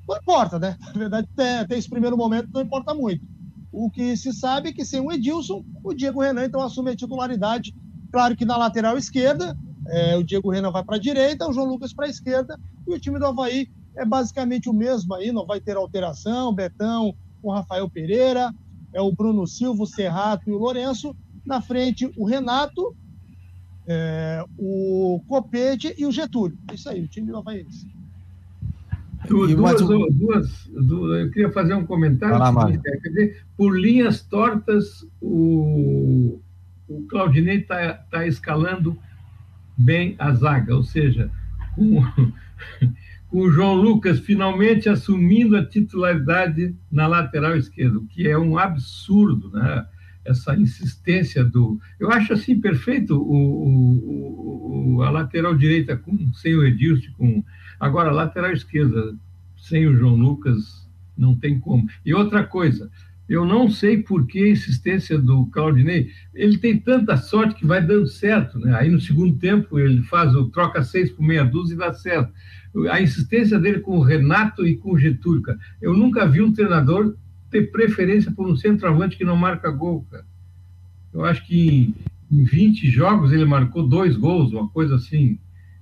[SPEAKER 8] não importa, né? Na verdade, até, até esse primeiro momento não importa muito. O que se sabe é que sem o Edilson, o Diego Renan então assume a titularidade. Claro que na lateral esquerda, é, o Diego Renan vai para a direita, o João Lucas para a esquerda, e o time do Havaí é basicamente o mesmo aí, não vai ter alteração. Betão com Rafael Pereira, é o Bruno Silva, o Serrato e o Lourenço. Na frente, o Renato, é, o Copete e o Getúlio. É isso aí, o time do Havaí.
[SPEAKER 3] Duas, duas, duas, eu queria fazer um comentário. Lá, quer dizer, por linhas tortas, o, o Claudinei está tá escalando bem a zaga, ou seja, com, com o João Lucas finalmente assumindo a titularidade na lateral esquerda, o que é um absurdo, né? essa insistência do. Eu acho assim perfeito o, o, o a lateral direita com, sem o Edilson, com Agora, lateral esquerda, sem o João Lucas, não tem como. E outra coisa, eu não sei por que a insistência do Claudinei. Ele tem tanta sorte que vai dando certo, né? Aí no segundo tempo ele faz o troca seis por meia dúzia e dá certo. A insistência dele com o Renato e com o Getúlio, cara. Eu nunca vi um treinador ter preferência por um centroavante que não marca gol, cara. Eu acho que em 20 jogos ele marcou dois gols, uma coisa assim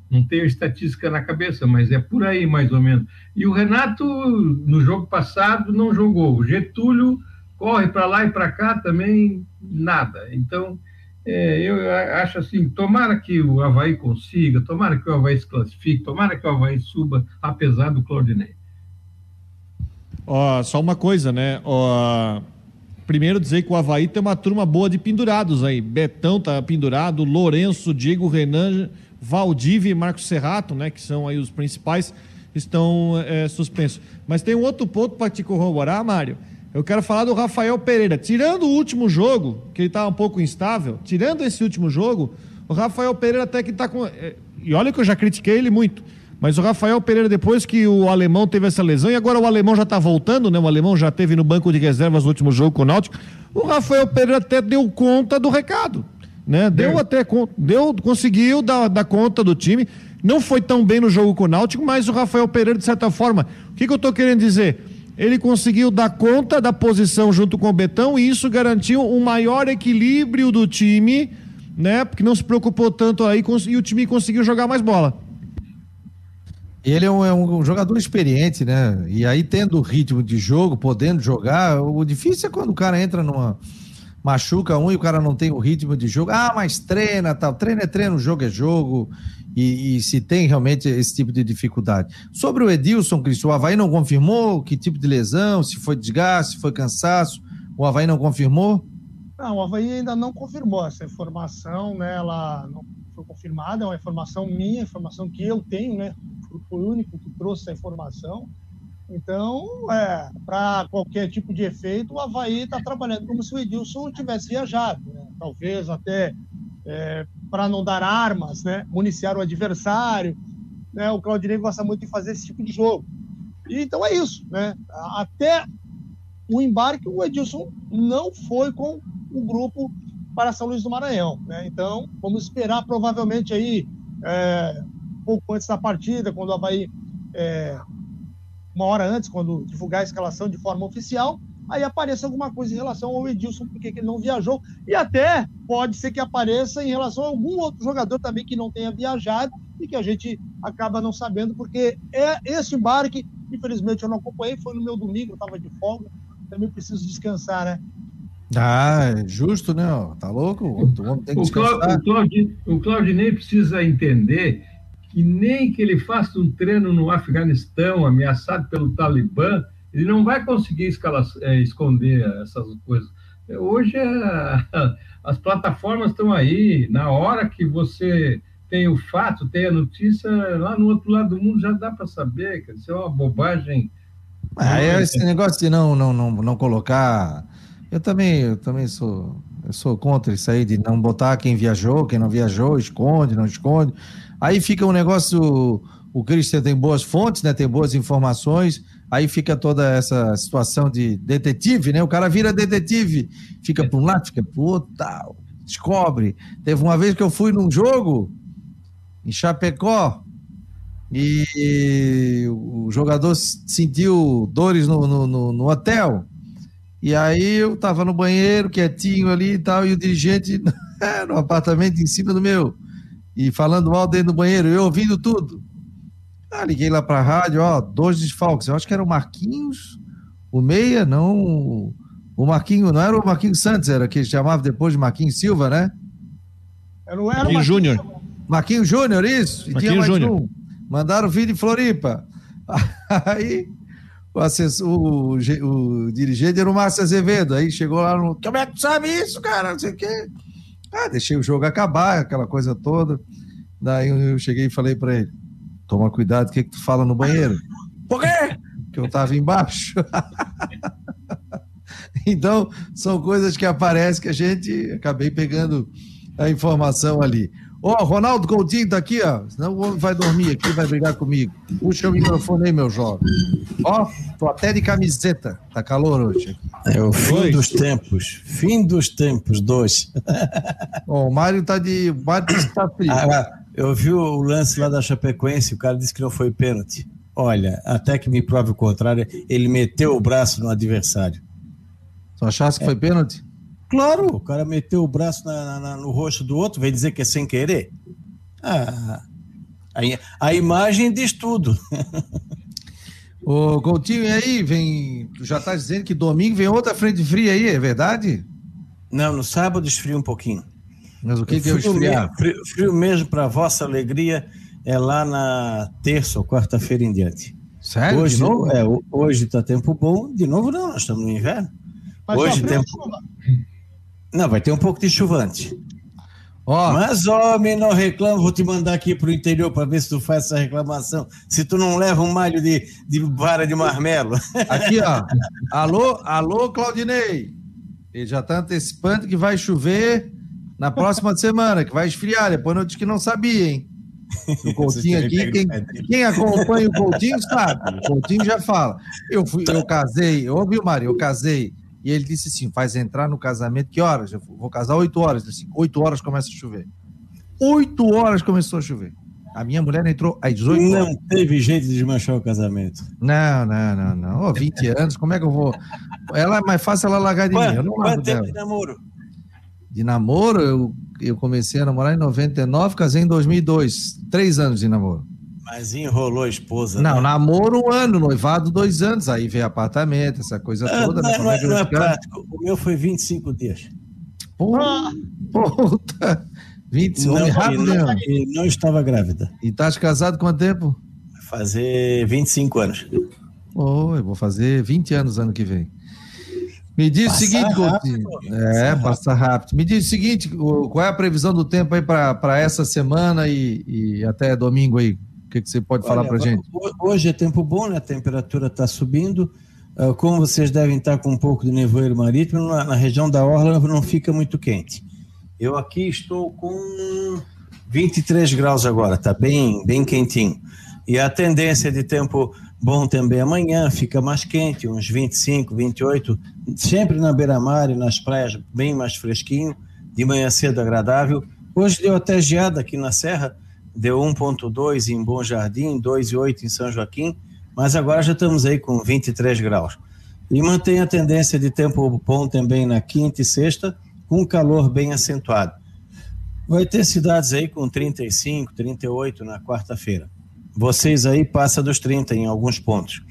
[SPEAKER 3] não tenho estatística na cabeça, mas é por aí mais ou menos. E o Renato, no jogo passado, não jogou. O Getúlio corre para lá e para cá também, nada. Então, é, eu acho assim: tomara que o Havaí consiga, tomara que o Havaí se classifique, tomara que o Havaí suba, apesar do Claudinei.
[SPEAKER 2] Ó, só uma coisa, né? Ó, primeiro dizer que o Havaí tem uma turma boa de pendurados aí. Betão tá pendurado, Lourenço, Diego Renan Valdívia e Marcos Serrato, né, que são aí os principais, estão é, suspensos. Mas tem um outro ponto para te corroborar, Mário. Eu quero falar do Rafael Pereira. Tirando o último jogo, que ele estava tá um pouco instável, tirando esse último jogo, o Rafael Pereira até que está com. É, e olha que eu já critiquei ele muito. Mas o Rafael Pereira, depois que o alemão teve essa lesão, e agora o alemão já está voltando, né? O alemão já teve no banco de reservas no último jogo com o Náutico. O Rafael Pereira até deu conta do recado né? Deu até deu, conseguiu dar, dar conta do time. Não foi tão bem no jogo com o Náutico, mas o Rafael Pereira, de certa forma, o que, que eu estou querendo dizer? ele conseguiu dar conta da posição junto com o Betão e isso garantiu um maior equilíbrio do time, né? Porque não se preocupou tanto aí e o time conseguiu jogar mais bola.
[SPEAKER 1] Ele é um, é um, jogador experiente, né? E aí, tendo ritmo de jogo, podendo jogar, o difícil é quando o cara entra numa. Machuca um e o cara não tem o ritmo de jogo. Ah, mas treina, tal. Treino é treino, jogo é jogo. E, e se tem realmente esse tipo de dificuldade. Sobre o Edilson, Cristo, o Havaí não confirmou que tipo de lesão, se foi desgaste, se foi cansaço. O Havaí não confirmou?
[SPEAKER 8] Não, o Havaí ainda não confirmou essa informação, né? Ela não foi confirmada, é uma informação minha, informação que eu tenho, né? Foi o único que trouxe essa informação. Então, é, para qualquer tipo de efeito, o Havaí está trabalhando como se o Edilson tivesse viajado. Né? Talvez até é, para não dar armas, né? municiar o adversário. Né? O Claudinei gosta muito de fazer esse tipo de jogo. E, então é isso. Né? Até o embarque, o Edilson não foi com o grupo para São Luís do Maranhão. Né? Então, vamos esperar provavelmente aí é, pouco antes da partida, quando o Havaí, é, uma hora antes, quando divulgar a escalação de forma oficial, aí apareça alguma coisa em relação ao Edilson, porque ele não viajou, e até pode ser que apareça em relação a algum outro jogador também que não tenha viajado e que a gente acaba não sabendo, porque é esse embarque, infelizmente eu não acompanhei, foi no meu domingo, eu estava de folga, também preciso descansar, né?
[SPEAKER 1] Ah, é justo, né? Tá louco? O,
[SPEAKER 3] o, Claudinei, o Claudinei precisa entender que nem que ele faça um treino no Afeganistão, ameaçado pelo Talibã, ele não vai conseguir escalar, é, esconder essas coisas. Hoje é, as plataformas estão aí, na hora que você tem o fato, tem a notícia, lá no outro lado do mundo já dá para saber, que isso é uma bobagem.
[SPEAKER 1] Ah, é esse negócio de não, não, não, não colocar. Eu também, eu também sou, eu sou contra isso aí de não botar quem viajou, quem não viajou, esconde, não esconde. Aí fica um negócio. O Christian tem boas fontes, né? Tem boas informações Aí fica toda essa situação de detetive, né? O cara vira detetive, fica para um lado, fica para o outro, tal, descobre. Teve uma vez que eu fui num jogo em Chapecó e o jogador sentiu dores no, no, no, no hotel. E aí eu tava no banheiro, quietinho ali e tal, e o dirigente no apartamento em cima do meu, e falando alto dentro do banheiro, eu ouvindo tudo. Ah, liguei lá para a rádio, ó, dois desfalques. Eu acho que era o Marquinhos, o Meia, não o Marquinhos, não era o Marquinhos Santos, era que chamava depois de Marquinhos Silva, né?
[SPEAKER 8] Era, era Marquinhos
[SPEAKER 2] Júnior.
[SPEAKER 1] Marquinhos Júnior, isso?
[SPEAKER 2] E Marquinhos Júnior. Um.
[SPEAKER 1] Mandaram o vídeo de Floripa. Aí o, assessor, o, o, dirigente era o Márcio Azevedo. Aí chegou lá no. Como é que tu sabe isso, cara? Não sei o quê. Ah, deixei o jogo acabar, aquela coisa toda. Daí eu cheguei e falei para ele: Toma cuidado, o que, que tu fala no banheiro? Por quê? Que eu tava embaixo. então, são coisas que aparecem que a gente acabei pegando a informação ali. Ó, oh, Ronaldo Coutinho tá aqui, ó. Senão o homem vai dormir aqui, vai brigar comigo. Puxa o microfone aí, meu jovem. Ó, tô até de camiseta. Tá calor hoje.
[SPEAKER 9] É o fim dois. dos tempos. Fim dos tempos, dois.
[SPEAKER 1] Ó, oh, o Mário tá de. O Mário tá frio. Ah,
[SPEAKER 9] eu vi o lance lá da Chapecoense, o cara disse que não foi pênalti. Olha, até que me prove o contrário, ele meteu o braço no adversário.
[SPEAKER 1] Tu achasse que é. foi pênalti?
[SPEAKER 9] Claro, o cara meteu o braço na, na, no rosto do outro, vem dizer que é sem querer. Ah, a, a imagem diz tudo.
[SPEAKER 1] Ô, Coutinho, e aí? Vem, tu já tá dizendo que domingo vem outra frente fria aí, é verdade?
[SPEAKER 9] Não, no sábado esfria um pouquinho.
[SPEAKER 1] Mas o que, que é o esfriar?
[SPEAKER 9] Frio, frio mesmo, para vossa alegria, é lá na terça ou quarta-feira em diante.
[SPEAKER 1] Sério?
[SPEAKER 9] Hoje, de novo? É, hoje está tempo bom. De novo, não, nós estamos no inverno. Mas hoje tempo. Não, vai ter um pouco de chuva antes. Oh. Mas, homem, não reclama, vou te mandar aqui para o interior para ver se tu faz essa reclamação. Se tu não leva um malho de, de vara de marmelo.
[SPEAKER 1] Aqui, ó. Alô, alô, Claudinei. Ele já está antecipando que vai chover na próxima semana, que vai esfriar. Depois eu disse que não sabia, hein? O Coutinho aqui, quem, quem, acompanha o Coutinho sabe. O Coutinho já fala. Eu, fui, eu casei, eu ouvi o Mário, eu casei. E ele disse assim: faz entrar no casamento, que horas? Eu vou casar oito horas. Ele disse: oito horas começa a chover. Oito horas começou a chover. A minha mulher entrou às 18
[SPEAKER 9] Não horas. teve jeito de desmanchar o casamento.
[SPEAKER 1] Não, não, não, não. Oh, 20 anos, como é que eu vou. Ela é mais fácil ela largar de mim. Eu não
[SPEAKER 9] quanto tempo de namoro?
[SPEAKER 1] De namoro, eu, eu comecei a namorar em 99, casei em 2002. Três anos de namoro.
[SPEAKER 9] Mas enrolou a esposa.
[SPEAKER 1] Não, né? namoro um ano, noivado dois anos, aí veio apartamento, essa coisa ah, toda.
[SPEAKER 9] Não, né? não, é, não é prático. O meu foi 25 dias.
[SPEAKER 1] Porra, puta. 20,
[SPEAKER 9] não, rápido, e não, e não estava grávida.
[SPEAKER 1] E estás casado quanto tempo?
[SPEAKER 9] Fazer 25 anos.
[SPEAKER 1] Oh, eu vou fazer 20 anos ano que vem. Me diz passa o seguinte, rápido, É, passa rápido. Me diz o seguinte, qual é a previsão do tempo aí para essa semana e, e, até domingo aí? O que, que você pode Olha, falar para gente?
[SPEAKER 9] Hoje é tempo bom, né? A temperatura está subindo. Ah, como vocês devem estar com um pouco de nevoeiro marítimo, na, na região da orla não fica muito quente. Eu aqui estou com 23 graus agora, tá bem, bem quentinho. E a tendência de tempo bom também amanhã, fica mais quente, uns 25, 28, sempre na beira-mar e nas praias, bem mais fresquinho, de manhã cedo agradável. Hoje deu até geada aqui na Serra, deu 1.2 em Bom Jardim, 2,8 em São Joaquim, mas agora já estamos aí com 23 graus. E mantém a tendência de tempo bom também na quinta e sexta, com calor bem acentuado. Vai ter cidades aí com 35, 38 na quarta-feira. Vocês aí passa dos 30 em alguns pontos.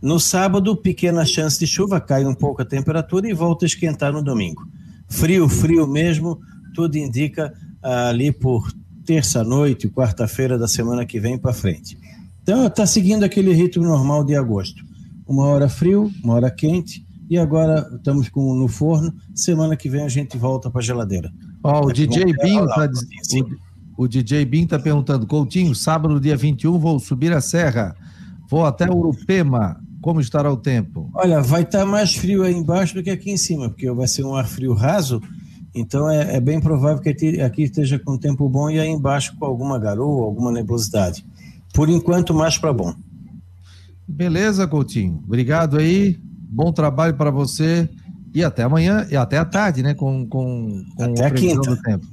[SPEAKER 9] No sábado, pequena chance de chuva, cai um pouco a temperatura e volta a esquentar no domingo. Frio, frio mesmo, tudo indica ah, ali por terça-noite, quarta-feira da semana que vem para frente. Então, está seguindo aquele ritmo normal de agosto. Uma hora frio, uma hora quente, e agora estamos com, no forno. Semana que vem a gente volta para a geladeira.
[SPEAKER 1] Ó, oh, o DJ Binho tá dizendo. O DJ Bin está perguntando: Coutinho, sábado, dia 21, vou subir a serra. Vou até Urupema. Como estará o tempo?
[SPEAKER 9] Olha, vai estar tá mais frio aí embaixo do que aqui em cima, porque vai ser um ar frio raso. Então é, é bem provável que aqui, esteja com tempo bom e aí embaixo com alguma garoa, alguma nebulosidade. Por enquanto, mais para bom.
[SPEAKER 1] Beleza, Coutinho. Obrigado aí. Bom trabalho para você e até amanhã e até a tarde, né? Com, com, com
[SPEAKER 9] até a quinta. do tempo.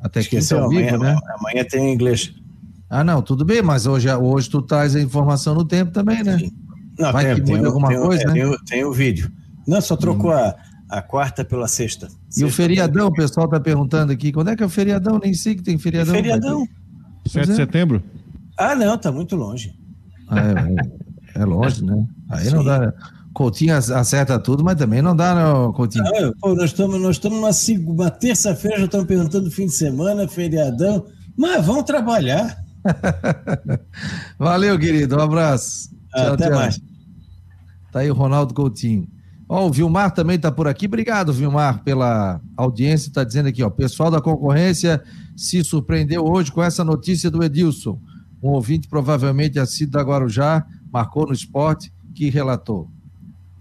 [SPEAKER 1] Até quinta ao vivo,
[SPEAKER 9] amanhã,
[SPEAKER 1] né?
[SPEAKER 9] Amanhã tem inglês.
[SPEAKER 1] Ah, não, tudo bem, mas hoje, hoje tu traz a informação no tempo também, né?
[SPEAKER 9] Não, Vai tem, que muda alguma tem, coisa, é, né? Tem, tem, o vídeo. Não, só trocou hum. a, a quarta pela sexta.
[SPEAKER 1] E
[SPEAKER 9] sexta
[SPEAKER 1] o feriadão, o pessoal está perguntando aqui, quando é que é o feriadão? Nem sei que tem feriadão.
[SPEAKER 9] Feriadão.
[SPEAKER 2] 7 de é. setembro?
[SPEAKER 9] Ah, não, tá muito longe.
[SPEAKER 1] Ah, é, é, longe, né? Aí Sim. não dá. Coutinho acerta tudo, mas também não dá, não, Coutinho. Não,
[SPEAKER 9] pô, nós estamos nós numa, uma terça-feira, já estamos perguntando fim de semana, feriadão, mas vamos trabalhar.
[SPEAKER 1] Valeu, querido, um abraço.
[SPEAKER 9] Tchau, Até tchau. mais.
[SPEAKER 1] Tá aí o Ronaldo Coutinho. Ó, o Vilmar também está por aqui. Obrigado, Vilmar, pela audiência. Está dizendo aqui, ó, pessoal da concorrência se surpreendeu hoje com essa notícia do Edilson. Um ouvinte, provavelmente assíduo da Guarujá, marcou no esporte, que relatou.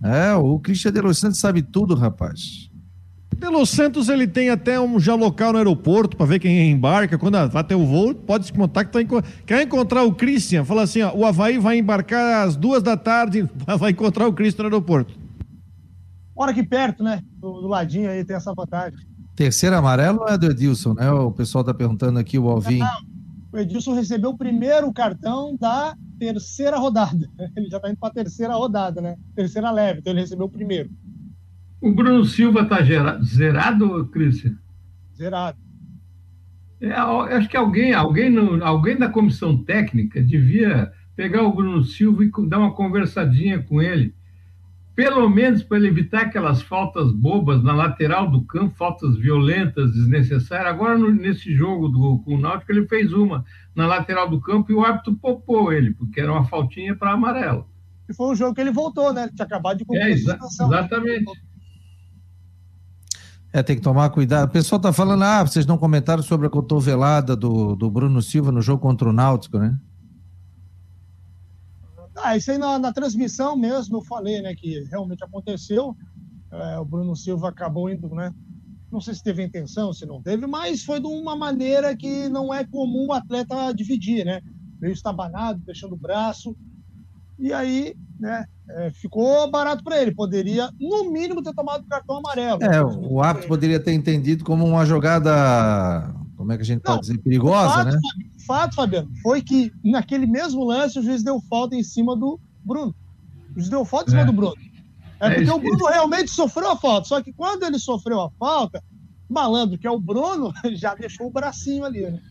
[SPEAKER 1] É, o Cristian de Los Santos sabe tudo, rapaz.
[SPEAKER 2] De Los Santos ele tem até um já local no aeroporto para ver quem embarca. Quando vai ter o voo, pode se que tá quer encontrar o Christian. Fala assim: ó, o Havaí vai embarcar às duas da tarde, vai encontrar o Christian no aeroporto.
[SPEAKER 8] Mora aqui perto, né? Do, do, ladinho aí tem essa vantagem.
[SPEAKER 1] Terceiro amarelo não é do Edilson, né? O pessoal tá perguntando aqui, o Alvin. Não,
[SPEAKER 8] o Edilson recebeu o primeiro cartão da terceira rodada. Ele já está indo para a terceira rodada, né? Terceira leve, então ele recebeu o primeiro.
[SPEAKER 3] O Bruno Silva está zerado, Cristian?
[SPEAKER 8] Zerado.
[SPEAKER 3] É, acho que alguém, alguém, no, alguém da comissão técnica devia pegar o Bruno Silva e dar uma conversadinha com ele pelo menos para ele evitar aquelas faltas bobas na lateral do campo, faltas violentas, desnecessárias. Agora, no, nesse jogo do, com o Náutico, ele fez uma na lateral do campo e o árbitro popou ele, porque era uma faltinha para amarelo.
[SPEAKER 8] E foi um jogo que ele voltou, né? Ele tinha acabado de
[SPEAKER 3] cumprir é, exa Exatamente.
[SPEAKER 1] É, tem que tomar cuidado. O pessoal está falando, ah, vocês não comentaram sobre a cotovelada do, do Bruno Silva no jogo contra o Náutico, né?
[SPEAKER 8] Ah, isso aí na, na, transmissão mesmo eu falei, né, que realmente aconteceu. É, o Bruno Silva acabou indo, né? Não sei se teve intenção, se não teve, mas foi de uma maneira que não é comum o atleta dividir, né? Meio estabanado, deixando o braço. E aí, né, é, ficou barato para ele. Poderia, no mínimo, ter tomado o cartão amarelo.
[SPEAKER 1] É, o árbitro poderia ter entendido como uma jogada como é que a gente não, pode dizer, perigosa,
[SPEAKER 8] fato,
[SPEAKER 1] né?
[SPEAKER 8] O fato, Fabiano, foi que naquele mesmo lance o juiz deu falta em cima do Bruno. O juiz deu falta em cima é. do Bruno. É, é porque o Bruno realmente sofreu a falta. Só que quando ele sofreu a falta, malandro, que é o Bruno, já deixou o bracinho ali, né?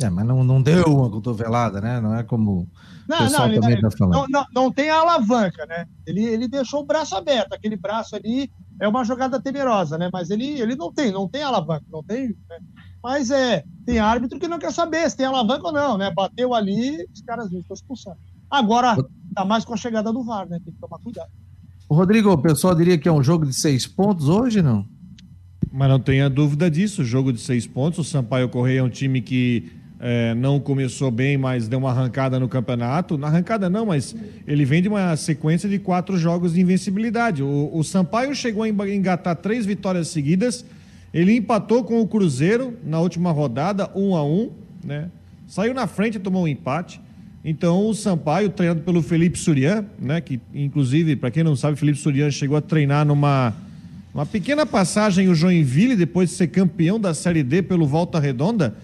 [SPEAKER 1] É, mas não, não deu uma cotovelada, né? Não é como não, o pessoal
[SPEAKER 8] não,
[SPEAKER 1] também está falando.
[SPEAKER 8] Não, não, não, tem a alavanca, né? Ele, ele deixou o braço aberto. Aquele braço ali é uma jogada temerosa, né? Mas ele, ele não tem, não tem alavanca, não tem. Né? Mas é, tem árbitro que não quer saber se tem alavanca ou não, né? Bateu ali, os caras estão expulsando. Agora, tá mais com a chegada do VAR, né? Tem que tomar cuidado.
[SPEAKER 1] Rodrigo, o pessoal diria que é um jogo de seis pontos hoje, não?
[SPEAKER 2] Mas não tenha dúvida disso, jogo de seis pontos. O Sampaio Correia é um time que é, não começou bem, mas deu uma arrancada no campeonato. Na arrancada não, mas ele vem de uma sequência de quatro jogos de invencibilidade. O, o Sampaio chegou a engatar três vitórias seguidas. Ele empatou com o Cruzeiro na última rodada, um a um, né? Saiu na frente e tomou um empate. Então o Sampaio, treinado pelo Felipe Surian, né, que inclusive, para quem não sabe, Felipe Surian chegou a treinar numa uma pequena passagem o Joinville depois de ser campeão da Série D pelo Volta Redonda,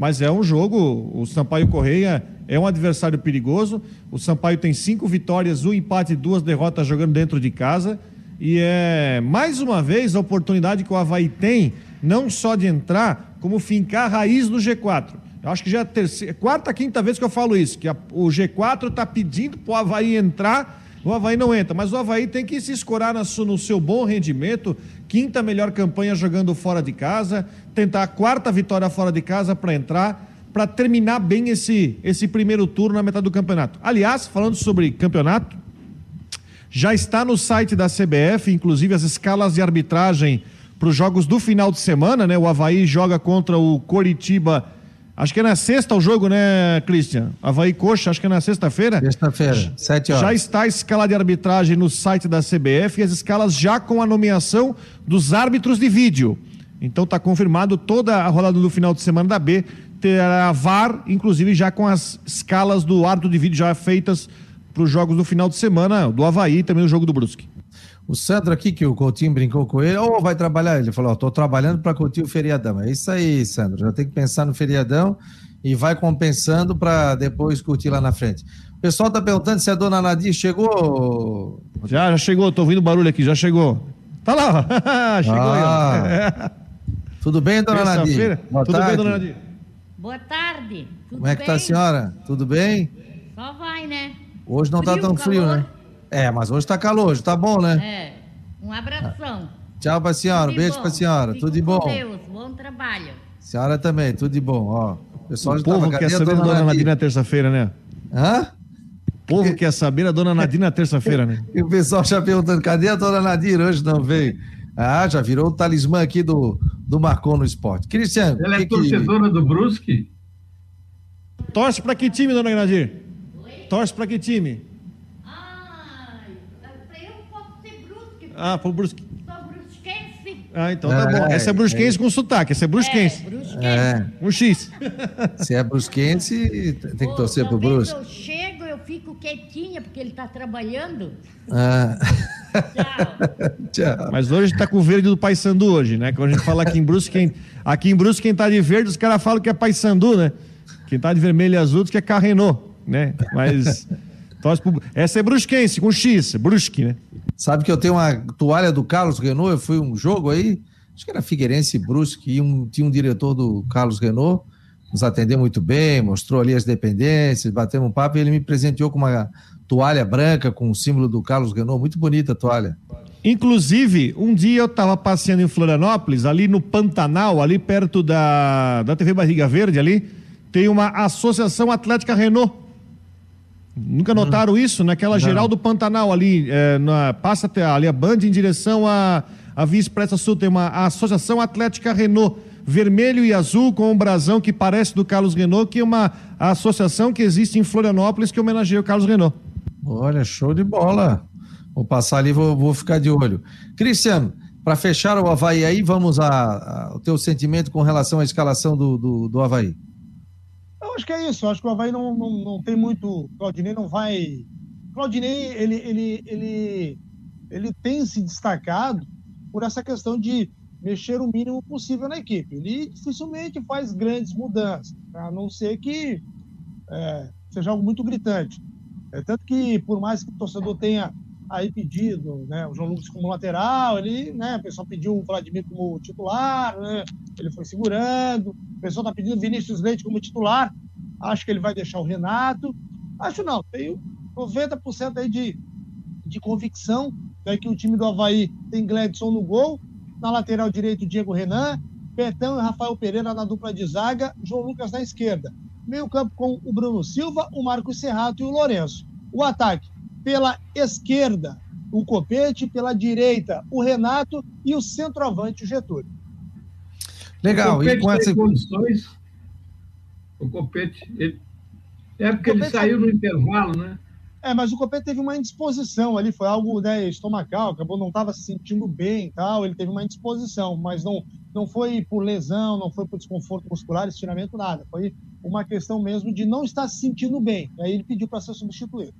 [SPEAKER 2] mas é um jogo, o Sampaio Correia é um adversário perigoso. O Sampaio tem cinco vitórias, um empate e duas derrotas jogando dentro de casa. E é mais uma vez a oportunidade que o Havaí tem, não só de entrar, como fincar a raiz no G4. Eu acho que já é a terceira, quarta, quinta vez que eu falo isso, que a, o G4 está pedindo para o Havaí entrar, o Havaí não entra, mas o Havaí tem que se escorar no seu bom rendimento, quinta melhor campanha jogando fora de casa, tentar a quarta vitória fora de casa para entrar, para terminar bem esse, esse primeiro turno na metade do campeonato. Aliás, falando sobre campeonato, já está no site da CBF, inclusive as escalas de arbitragem para os jogos do final de semana, né? O Havaí joga contra o Coritiba Acho que é na sexta o jogo, né, Christian? Havaí Coxa, acho que é na sexta-feira.
[SPEAKER 1] Sexta-feira, sete horas.
[SPEAKER 2] Já está a escala de arbitragem no site da CBF e as escalas já com a nomeação dos árbitros de vídeo. Então está confirmado toda a rodada do final de semana da B terá VAR, inclusive já com as escalas do árbitro de vídeo já feitas para os jogos do final de semana, do Havaí e também o jogo do Brusque.
[SPEAKER 1] O Sandro aqui, que o Coutinho brincou com ele, ou oh, vai trabalhar? Ele falou: estou trabalhando para curtir o feriadão. É isso aí, Sandro. Já tem que pensar no feriadão e vai compensando para depois curtir lá na frente. O pessoal está perguntando se a dona Nadir chegou.
[SPEAKER 2] Já, já chegou, estou ouvindo barulho aqui, já chegou. Tá lá, chegou ah.
[SPEAKER 1] aí. Tudo bem, dona Nadir?
[SPEAKER 10] Boa Tudo tarde. bem, dona Nadir? Boa tarde.
[SPEAKER 1] Tudo Como é que está a senhora? Tudo bem?
[SPEAKER 10] Só vai, né?
[SPEAKER 1] Hoje não está tão frio, né? É, mas hoje tá calor, hoje tá bom, né?
[SPEAKER 10] É. Um abração.
[SPEAKER 1] Tchau pra senhora, um beijo bom. pra senhora. Fico tudo de bom.
[SPEAKER 10] Deus, bom trabalho.
[SPEAKER 1] Senhora também, tudo de bom. Ó,
[SPEAKER 2] o pessoal o povo quer saber da dona Nadine na terça-feira, né?
[SPEAKER 1] Hã?
[SPEAKER 2] O povo quer saber a dona Nadine na terça-feira, né?
[SPEAKER 1] E o pessoal já perguntando, cadê a dona Nadine? Hoje não veio. Ah, já virou o talismã aqui do, do Marcon no esporte. Cristiano.
[SPEAKER 3] Ela é torcedora que... do Brusque?
[SPEAKER 2] Torce pra que time, dona Nadir? Torce pra que time? Ah, pro Brusque. Ah, então tá bom. Essa é brusquense é. com sotaque, essa é brusquense. É, brusquense. É. Um X.
[SPEAKER 1] Se é brusquense, tem que torcer pro Brusque.
[SPEAKER 10] eu chego, eu fico quietinha, porque ele tá trabalhando.
[SPEAKER 1] Ah.
[SPEAKER 2] Tchau. Tchau. Mas hoje tá com o verde do Paysandu hoje, né? Quando a gente fala aqui em Brusque, quem, aqui em Brusque quem tá de verde, os caras falam que é Paysandu, né? Quem tá de vermelho e azul diz que é Carrenô, né? Mas... Essa é brusquense, com X, brusque, né?
[SPEAKER 1] Sabe que eu tenho uma toalha do Carlos Renault, eu fui um jogo aí, acho que era Figueirense e Brusque, e um, tinha um diretor do Carlos Renault, nos atendeu muito bem, mostrou ali as dependências, batemos um papo e ele me presenteou com uma toalha branca com o símbolo do Carlos Renault, muito bonita a toalha.
[SPEAKER 2] Inclusive, um dia eu estava passeando em Florianópolis, ali no Pantanal, ali perto da, da TV Barriga Verde, ali, tem uma Associação Atlética Renault. Nunca notaram isso? Naquela Não. geral do Pantanal ali, é, na, passa até ali a Band em direção à a, a Via Expressa Sul, tem uma Associação Atlética Renault, vermelho e azul com um brasão que parece do Carlos Renault, que é uma associação que existe em Florianópolis que homenageia o Carlos Renault.
[SPEAKER 1] Olha, show de bola. Vou passar ali, vou, vou ficar de olho. Cristiano, para fechar o Havaí aí, vamos ao teu sentimento com relação à escalação do, do, do Havaí.
[SPEAKER 8] Acho que é isso. Acho que o Havaí não, não, não tem muito. Claudinei não vai. Claudinei, ele, ele, ele, ele tem se destacado por essa questão de mexer o mínimo possível na equipe. Ele dificilmente faz grandes mudanças, a não ser que é, seja algo muito gritante. É, tanto que, por mais que o torcedor tenha aí pedido né, o João Lucas como lateral, ele, né, o pessoal pediu o Vladimir como titular, né, ele foi segurando, o pessoal está pedindo o Vinícius Leite como titular, acho que ele vai deixar o Renato, acho não, tenho 90% aí de, de convicção né, que o time do Havaí tem Gledson no gol, na lateral direito Diego Renan, Betão e Rafael Pereira na dupla de zaga, João Lucas na esquerda. Meio campo com o Bruno Silva, o Marcos Serrato e o Lourenço. O ataque pela esquerda, o Copete, pela direita, o Renato e o centroavante, o Getúlio.
[SPEAKER 1] Legal.
[SPEAKER 3] O Copete e com essa... condições, o Copete, ele... é porque ele saiu no intervalo, né?
[SPEAKER 8] É, mas o Copete teve uma indisposição ali, foi algo né, estomacal, acabou não estava se sentindo bem e tal, ele teve uma indisposição, mas não, não foi por lesão, não foi por desconforto muscular, estiramento, nada. Foi uma questão mesmo de não estar se sentindo bem. Aí ele pediu para ser substituído.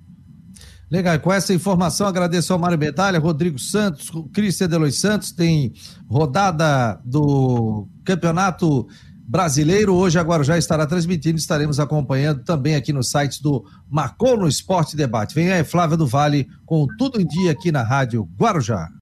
[SPEAKER 1] Legal, com essa informação agradeço ao Mário Medalha, Rodrigo Santos, Cristian Delois Santos, tem rodada do Campeonato Brasileiro, hoje agora já estará transmitindo, estaremos acompanhando também aqui no site do Marcou no Esporte Debate. Vem aí Flávia do Vale com tudo em dia aqui na Rádio Guarujá.